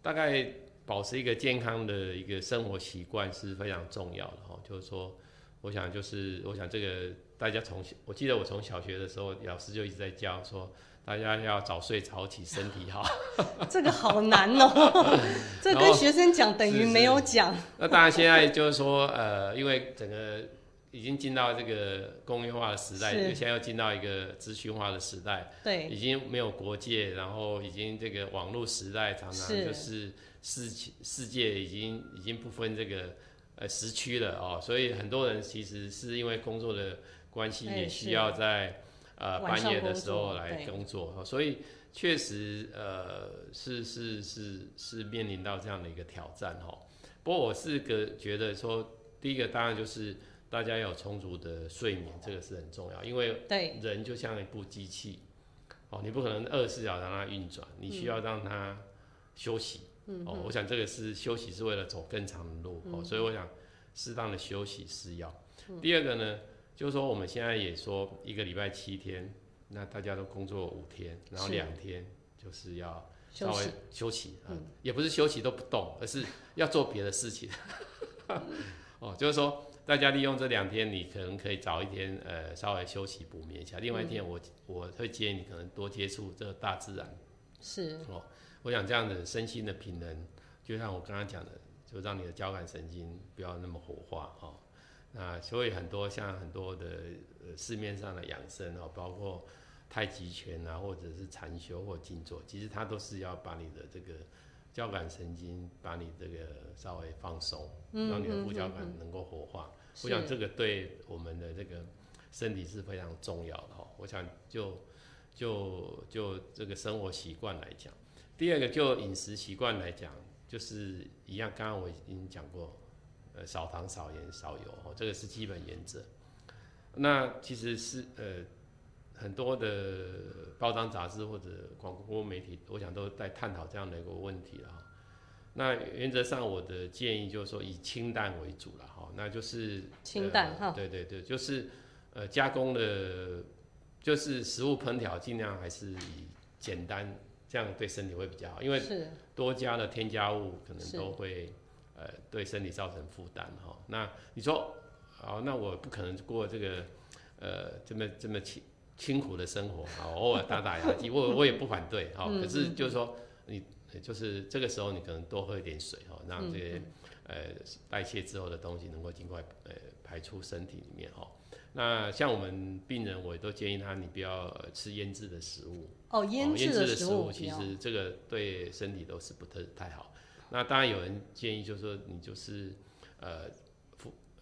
大概保持一个健康的一个生活习惯是非常重要的哈。就是说，我想就是我想这个。大家从我记得我从小学的时候，老师就一直在教说，大家要早睡早起，身体好。<laughs> 这个好难哦，<laughs> 这跟学生讲等于没有讲。那当然现在就是说，呃，因为整个已经进到这个工业化的时代，现在又进到一个资讯化的时代，对，已经没有国界，然后已经这个网络时代，常常就是世世界已经已经不分这个呃时区了哦，所以很多人其实是因为工作的。关系也需要在呃半夜的时候来工作，所以确实呃是是是是面临到这样的一个挑战哈。不过我是个觉得说，第一个当然就是大家要有充足的睡眠，这个是很重要，因为人就像一部机器哦，你不可能二十四小时让它运转，你需要让它休息哦。我想这个是休息是为了走更长的路哦，所以我想适当的休息是要。第二个呢？就是说，我们现在也说一个礼拜七天，那大家都工作五天，然后两天就是要稍微休息，嗯，也不是休息都不动，而是要做别的事情。<laughs> 哦，就是说，大家利用这两天，你可能可以早一天，呃，稍微休息补眠一下。另外一天，我我会建议你可能多接触这个大自然。是哦，我想这样的身心的平衡，就像我刚刚讲的，就让你的交感神经不要那么活化，哈。那所以很多像很多的呃市面上的养生哦，包括太极拳啊，或者是禅修或静坐，其实它都是要把你的这个交感神经把你这个稍微放松，让你的副交感能够活化。我想这个对我们的这个身体是非常重要的哈。我想就就就这个生活习惯来讲，第二个就饮食习惯来讲，就是一样，刚刚我已经讲过，呃，少糖、少盐、少油，哦，这个是基本原则。那其实是呃。很多的报章杂志或者广播媒体，我想都在探讨这样的一个问题了哈。那原则上我的建议就是说以清淡为主了哈，那就是清淡哈。对对对，就是呃加工的，就是食物烹调尽量还是以简单，这样对身体会比较好，因为多加的添加物可能都会呃对身体造成负担哈。那你说好，那我不可能过这个呃这么这么清。辛苦的生活啊，偶尔打打牙祭，<laughs> 我我也不反对哈。可是就是说，你就是这个时候，你可能多喝一点水哈，让这些呃代谢之后的东西能够尽快呃排出身体里面哈。那像我们病人，我也都建议他，你不要吃腌制的食物哦。腌制的食物其实这个对身体都是不太太好。那当然有人建议，就是说你就是呃。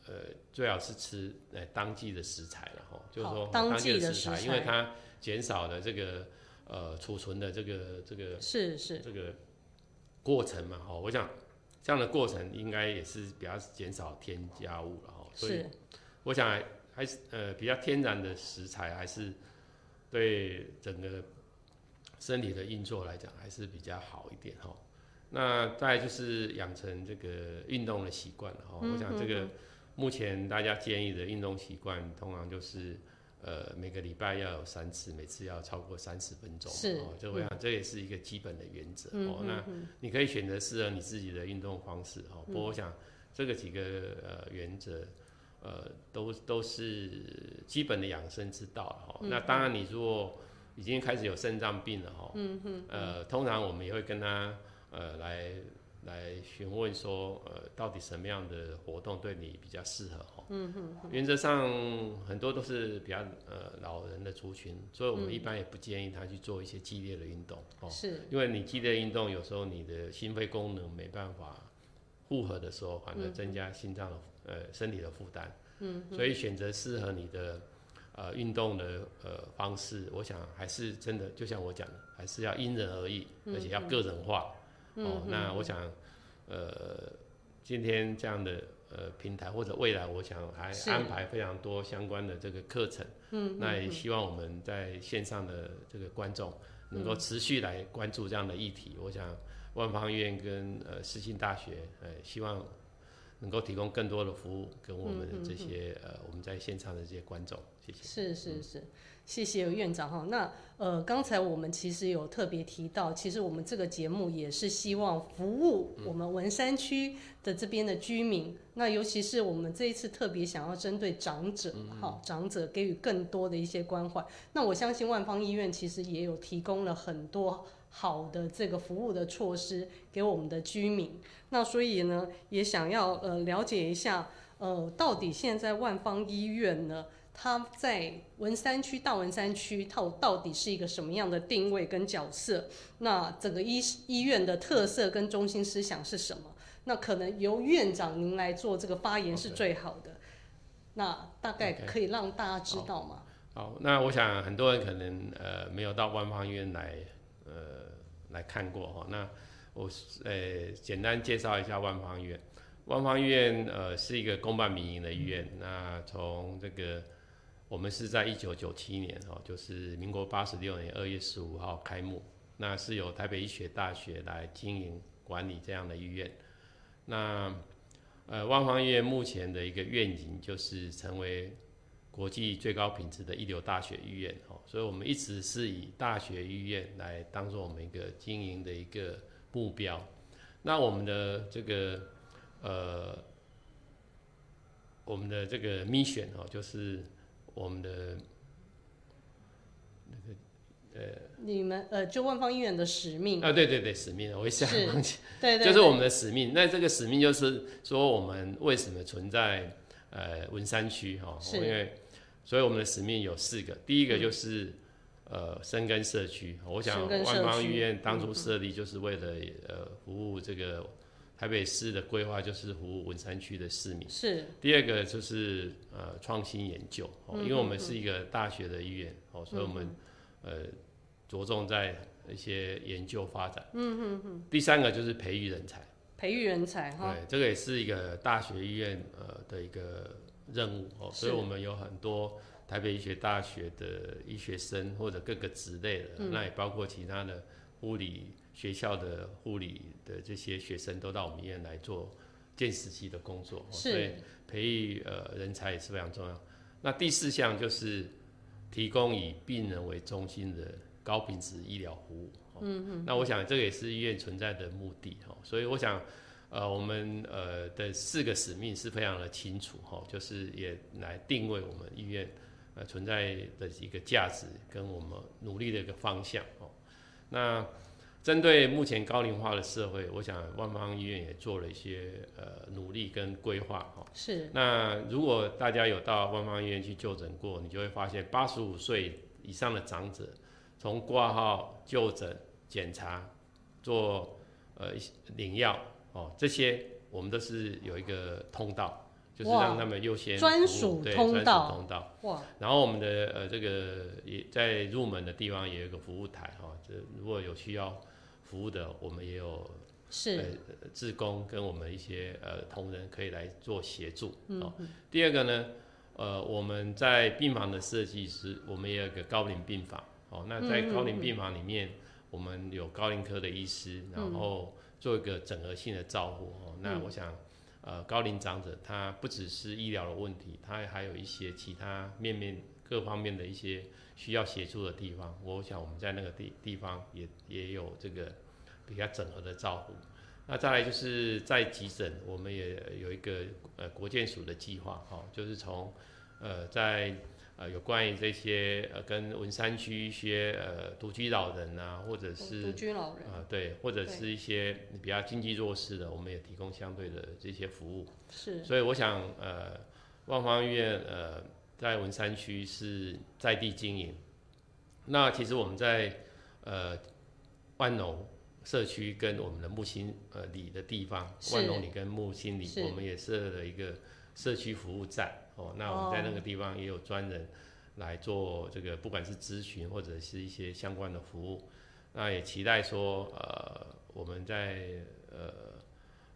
呃，最好是吃呃当季的食材了哈，就是说当季的食材，因为它减少了这个呃储存的这个这个是是这个过程嘛哈，我想这样的过程应该也是比较减少添加物了哈，所以我想还是呃比较天然的食材还是对整个身体的运作来讲还是比较好一点哈。那再就是养成这个运动的习惯了哈，我想这个。目前大家建议的运动习惯，通常就是，呃，每个礼拜要有三次，每次要超过三十分钟。是，这我想这也是一个基本的原则哦。那你可以选择适合你自己的运动方式哦。不过我想这个几个呃原则，呃，都都是基本的养生之道哈。那当然，你如果已经开始有肾脏病了哈，嗯哼，呃，通常我们也会跟他呃来。来询问说，呃，到底什么样的活动对你比较适合？哈，嗯哼，原则上很多都是比较呃老人的族群，所以我们一般也不建议他去做一些激烈的运动，哦，是，因为你激烈运动有时候你的心肺功能没办法负荷的时候，反而增加心脏的呃身体的负担，嗯，所以选择适合你的呃运动的呃方式，我想还是真的，就像我讲的，还是要因人而异，而且要个人化。哦，那我想，呃，今天这样的呃平台或者未来，我想还安排非常多相关的这个课程。嗯，那也希望我们在线上的这个观众能够持续来关注这样的议题。我想万方医院跟呃世新大学，呃，希望能够提供更多的服务，跟我们这些呃我们在现场的这些观众，谢谢。是是是。谢谢院长哈。那呃，刚才我们其实有特别提到，其实我们这个节目也是希望服务我们文山区的这边的居民。那尤其是我们这一次特别想要针对长者，哈，长者给予更多的一些关怀。那我相信万方医院其实也有提供了很多好的这个服务的措施给我们的居民。那所以呢，也想要呃了解一下，呃，到底现在万方医院呢？它在文山区、大文山区，它到底是一个什么样的定位跟角色？那整个医医院的特色跟中心思想是什么？那可能由院长您来做这个发言是最好的。那大概可以让大家知道吗？好，那我想很多人可能呃没有到万方医院来呃来看过哈。那我呃简单介绍一下万方医院。万方医院呃是一个公办民营的医院。那从这个我们是在一九九七年哦，就是民国八十六年二月十五号开幕，那是由台北医学大学来经营管理这样的医院。那呃，万方医院目前的一个愿景就是成为国际最高品质的一流大学医院哦，所以我们一直是以大学医院来当做我们一个经营的一个目标。那我们的这个呃，我们的这个 mission 哦，就是。我们的那个呃，你们呃，就万方医院的使命啊，对对对，使命，我一下忘记，对对，就是我们的使命。那这个使命就是说，我们为什么存在呃文山区哈？因为所以我们的使命有四个，第一个就是呃深耕社区。我想万方医院当初设立就是为了呃服务这个台北市的规划，就是服务文山区的市民。是第二个就是呃创新研究哦，嗯因为我们是一个大学的医院哦，所以我们呃着重在一些研究发展。嗯嗯嗯。第三个就是培育人才，培育人才哈，对，这个也是一个大学医院呃的一个任务哦，所以我们有很多台北医学大学的医学生或者各个职类的，嗯那也包括其他的护理学校的护理的这些学生都到我们医院来做见实习的工作，哦所以培育呃人才也是非常重要。那第四项就是提供以病人为中心的高品质医疗服务。嗯嗯。那我想这个也是医院存在的目的哈，所以我想呃我们呃的四个使命是非常的清楚哈，就是也来定位我们医院呃存在的一个价值跟我们努力的一个方向哦。那针对目前高龄化的社会，我想万方医院也做了一些呃努力跟规划哈。是那如果大家有到万方医院去就诊过，你就会发现，八十五岁以上的长者，从挂号、就诊、检查、做呃领药哦，这些我们都是有一个通道，就是哇让他们优先专属通道通道。哇，然后我们的呃这个也在入门的地方也有一个服务台哈，这如果有需要服务的，我们也有是呃志工跟我们一些呃同仁可以来做协助。嗯哦，第二个呢，呃，我们在病房的设计师，我们也有一个高龄病房。哦，那在嗯高龄病房里面，我们有高龄科的医师，然后做一个整合性的照顾。哦，那嗯我想。呃，高龄长者他不只是医疗的问题，他还有一些其他面面各方面的一些需要协助的地方。我想我们在那个地地方也也有这个比较整合的照顾。那再来就是在急诊，我们也有一个呃国健署的计划，哈、就是从呃在呃有关于这些呃跟文山区一些呃独居老人啊，或者是独居老人啊、对，或者是一些比较经济弱势的，我们也提供相对的这些服务。是所以我想，呃，万方医院呃在文山区是在地经营。那其实我们在呃万隆社区跟我们的木心呃里的地方，万隆里跟木心里，我们也设了一个社区服务站哦。那我们在那个地方也有专人来做这个，不管是咨询或者是一些相关的服务。那也期待说，呃，我们在呃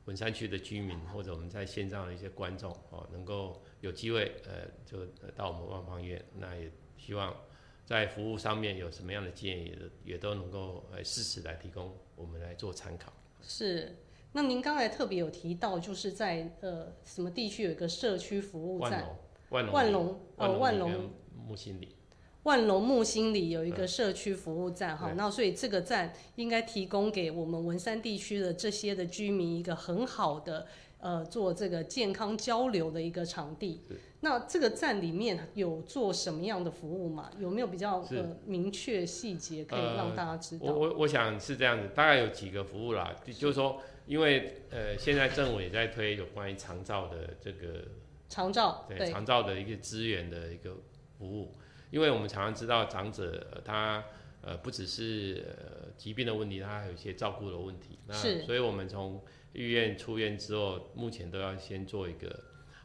文山区的居民或者我们在线上的一些观众哦，能够有机会呃，就呃到我们万方医院，那也希望在服务上面有什么样的建议，也都能够呃适时来提供我们来做参考。是。那您刚才特别有提到，就是在呃什么地区有一个社区服务站，万隆，万隆，呃万隆木心里，万隆木心里有一个社区服务站哈，对那所以这个站应该提供给我们文山地区的这些的居民一个很好的呃做这个健康交流的一个场地是。那这个站里面有做什么样的服务吗？有没有比较是呃明确细节可以呃让大家知我道？我我想是这样子，大概有几个服务啦，就就是说，因为呃现在政府也在推有关于长照的这个长照对对长照的一个资源的一个服务，因为我们常常知道长者呃他呃不只是呃疾病的问题，他还有一些照顾的问题。那所以我们从医院出院之后，目前都要先做一个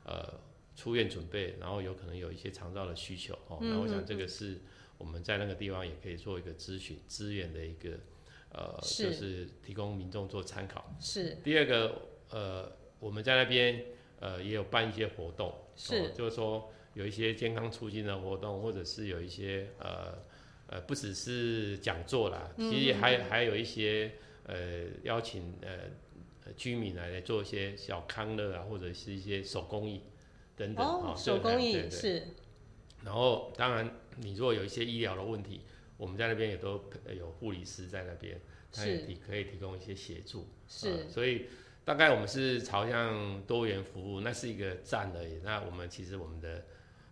呃出院准备，然后有可能有一些长照的需求哦。那我想这个是我们在那个地方也可以做一个咨询资源的一个呃，是。就是提供民众做参考。是。第二个，呃，我们在那边呃也有办一些活动，是。哦就是说有一些健康促进的活动，或者是有一些呃呃不只是讲座啦，嗯其实还还有一些呃邀请呃呃居民来来做一些小康乐啊，或者是一些手工艺等等哦，这手工艺是然后当然你如果有一些医疗的问题，我们在那边也都呃有护理师在那边，他也是提可以提供一些协助。是呃所以大概我们是朝向多元服务，那是一个站而已。那我们其实我们的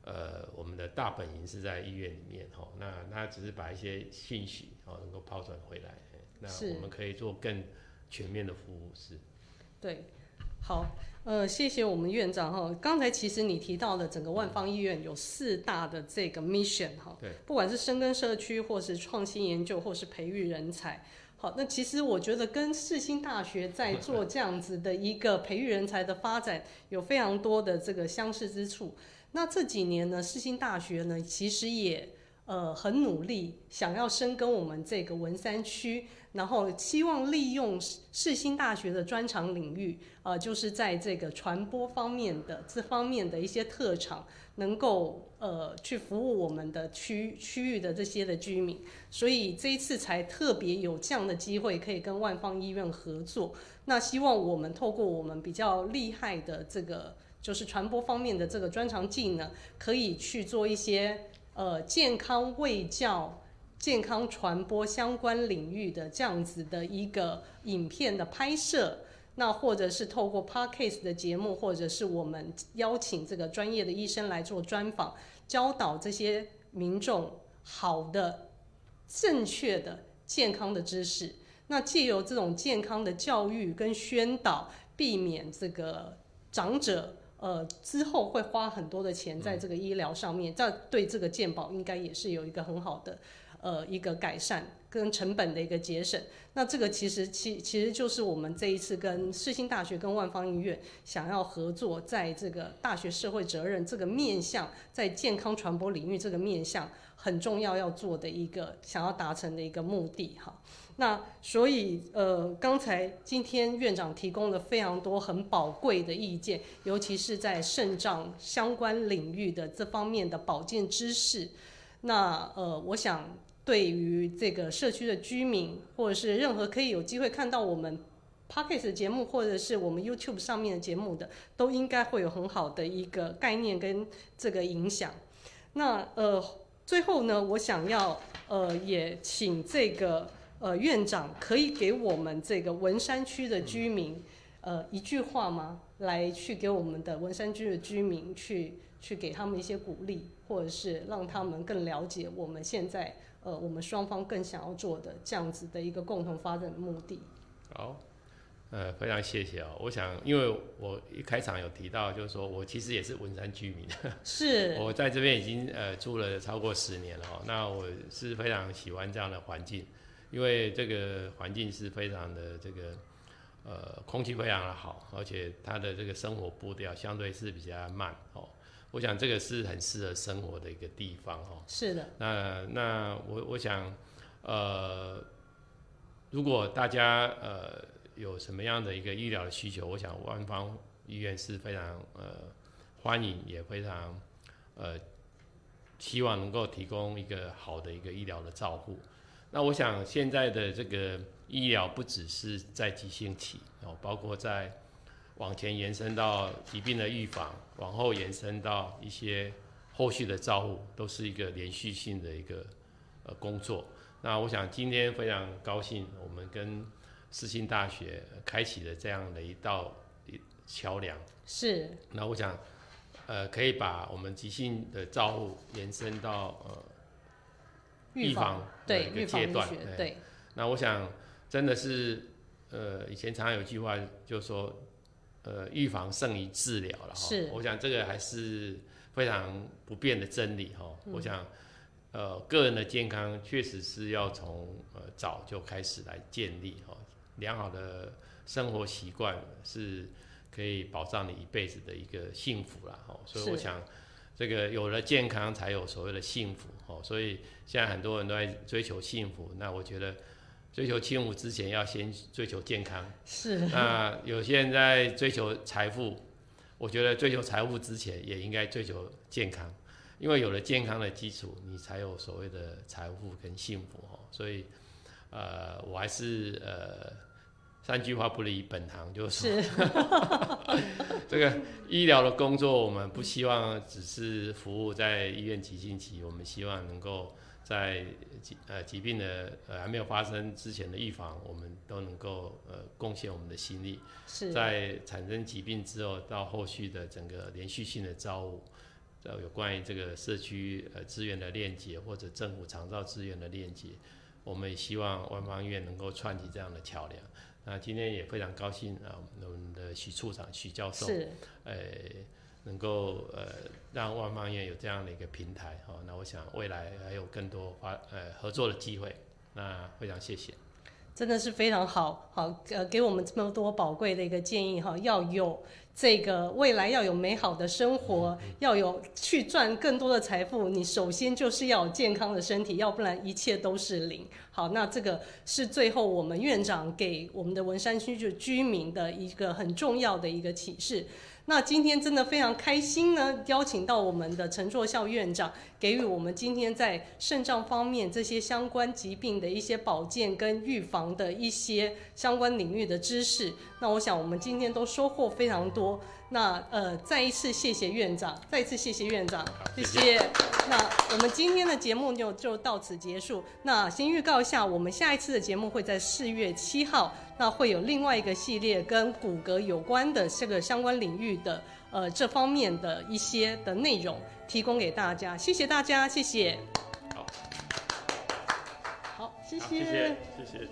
呃我们的大本营是在医院里面哈，那那只是把一些讯息哦能够抛转回来，那我们可以做更全面的服务是。对。好，呃，谢谢我们院长哈。刚才其实你提到的整个万方医院有四大的这个 mission 哈，对，不管是深耕社区，或是创新研究，或是培育人才。好，那其实我觉得跟世新大学在做这样子的一个培育人才的发展，有非常多的这个相似之处。那这几年呢，世新大学呢，其实也呃很努力，想要深耕我们这个文山区，然后希望利用世新大学的专长领域，呃，就是在这个传播方面的这方面的一些特长。能够呃去服务我们的区区域的这些的居民，所以这一次才特别有这样的机会可以跟万方医院合作。那希望我们透过我们比较厉害的这个就是传播方面的这个专长技能，可以去做一些呃健康卫教、健康传播相关领域的这样子的一个影片的拍摄。那或者是透过 podcast 的节目，或者是我们邀请这个专业的医生来做专访，教导这些民众好的、正确的、健康的知识。那借由这种健康的教育跟宣导，避免这个长者呃之后会花很多的钱在这个医疗上面，这对这个健保应该也是有一个很好的呃一个改善。跟成本的一个节省，那这个其实其其实就是我们这一次跟世新大学跟万方医院想要合作，在这个大学社会责任这个面向，在健康传播领域这个面向很重要要做的一个想要达成的一个目的哈。那所以呃，刚才今天院长提供了非常多很宝贵的意见，尤其是在肾脏相关领域的这方面的保健知识。那呃，我想。对于这个社区的居民，或者是任何可以有机会看到我们 podcast 节目，或者是我们 YouTube 上面的节目的，都应该会有很好的一个概念跟这个影响。那呃，最后呢，我想要呃也请这个呃院长可以给我们这个文山区的居民呃一句话吗？来去给我们的文山区的居民去去给他们一些鼓励，或者是让他们更了解我们现在。呃，我们双方更想要做的这样子的一个共同发展的目的。好，呃，非常谢谢哦。我想，因为我一开场有提到，就是说我其实也是文山居民，<laughs> 是我在这边已经呃住了超过十年了哦。那我是非常喜欢这样的环境，因为这个环境是非常的这个呃空气非常的好，而且它的这个生活步调相对是比较慢哦。我想这个是很适合生活的一个地方哦。是的。那那我我想，呃，如果大家呃有什么样的一个医疗的需求，我想万方医院是非常呃欢迎，也非常呃希望能够提供一个好的一个医疗的照护。那我想现在的这个医疗不只是在急性期哦，包括在。往前延伸到疾病的预防，往后延伸到一些后续的照护，都是一个连续性的一个呃工作。那我想今天非常高兴，我们跟世新大学开启了这样的一道桥梁。是。那我想，呃，可以把我们急性的照护延伸到呃预防的一个阶段。对。那我想真的是，呃，以前常常有句话就说。呃，预防胜于治疗了哈。是，我想这个还是非常不变的真理哈。我想，呃，个人的健康确实是要从呃早就开始来建立哈。良好的生活习惯是可以保障你一辈子的一个幸福了哈。所以我想，这个有了健康才有所谓的幸福哦。所以现在很多人都在追求幸福，那我觉得。追求幸福之前，要先追求健康。是。那有些人在追求财富，我觉得追求财富之前，也应该追求健康，因为有了健康的基础，你才有所谓的财富跟幸福哦。所以，呃，我还是呃三句话不离本行，就是 <laughs> 这个医疗的工作，我们不希望只是服务在医院急性期，我们希望能够。在疾呃疾病的呃还没有发生之前的预防，我们都能够呃贡献我们的心力。是。在产生疾病之后，到后续的整个连续性的照顾，呃有关于这个社区呃资源的链接，或者政府长照资源的链接，我们也希望万方医院能够串起这样的桥梁，那今天也非常高兴啊，我们的许处长、许教授，是，呃，能够呃让万方医院有这样的一个平台哈、那我想未来还有更多发呃合作的机会，那非常谢谢。真的是非常好，好呃，给我们这么多宝贵的一个建议哈，要有这个未来要有美好的生活，要有去赚更多的财富，你首先就是要有健康的身体，要不然一切都是零。好，那这个是最后我们院长给我们的文山区就居民的一个很重要的一个启示。那今天真的非常开心呢，邀请到我们的陈作孝院长，给予我们今天在肾脏方面这些相关疾病的一些保健跟预防的一些相关领域的知识。那我想我们今天都收获非常多。那呃，再一次谢谢院长，再一次谢谢院长，谢谢。那我们今天的节目就就到此结束。那先预告一下，我们下一次的节目会在四月七号，那会有另外一个系列跟骨骼有关的这个相关领域的呃这方面的一些的内容提供给大家，谢谢大家，谢谢。好，好，谢谢，谢谢，谢谢。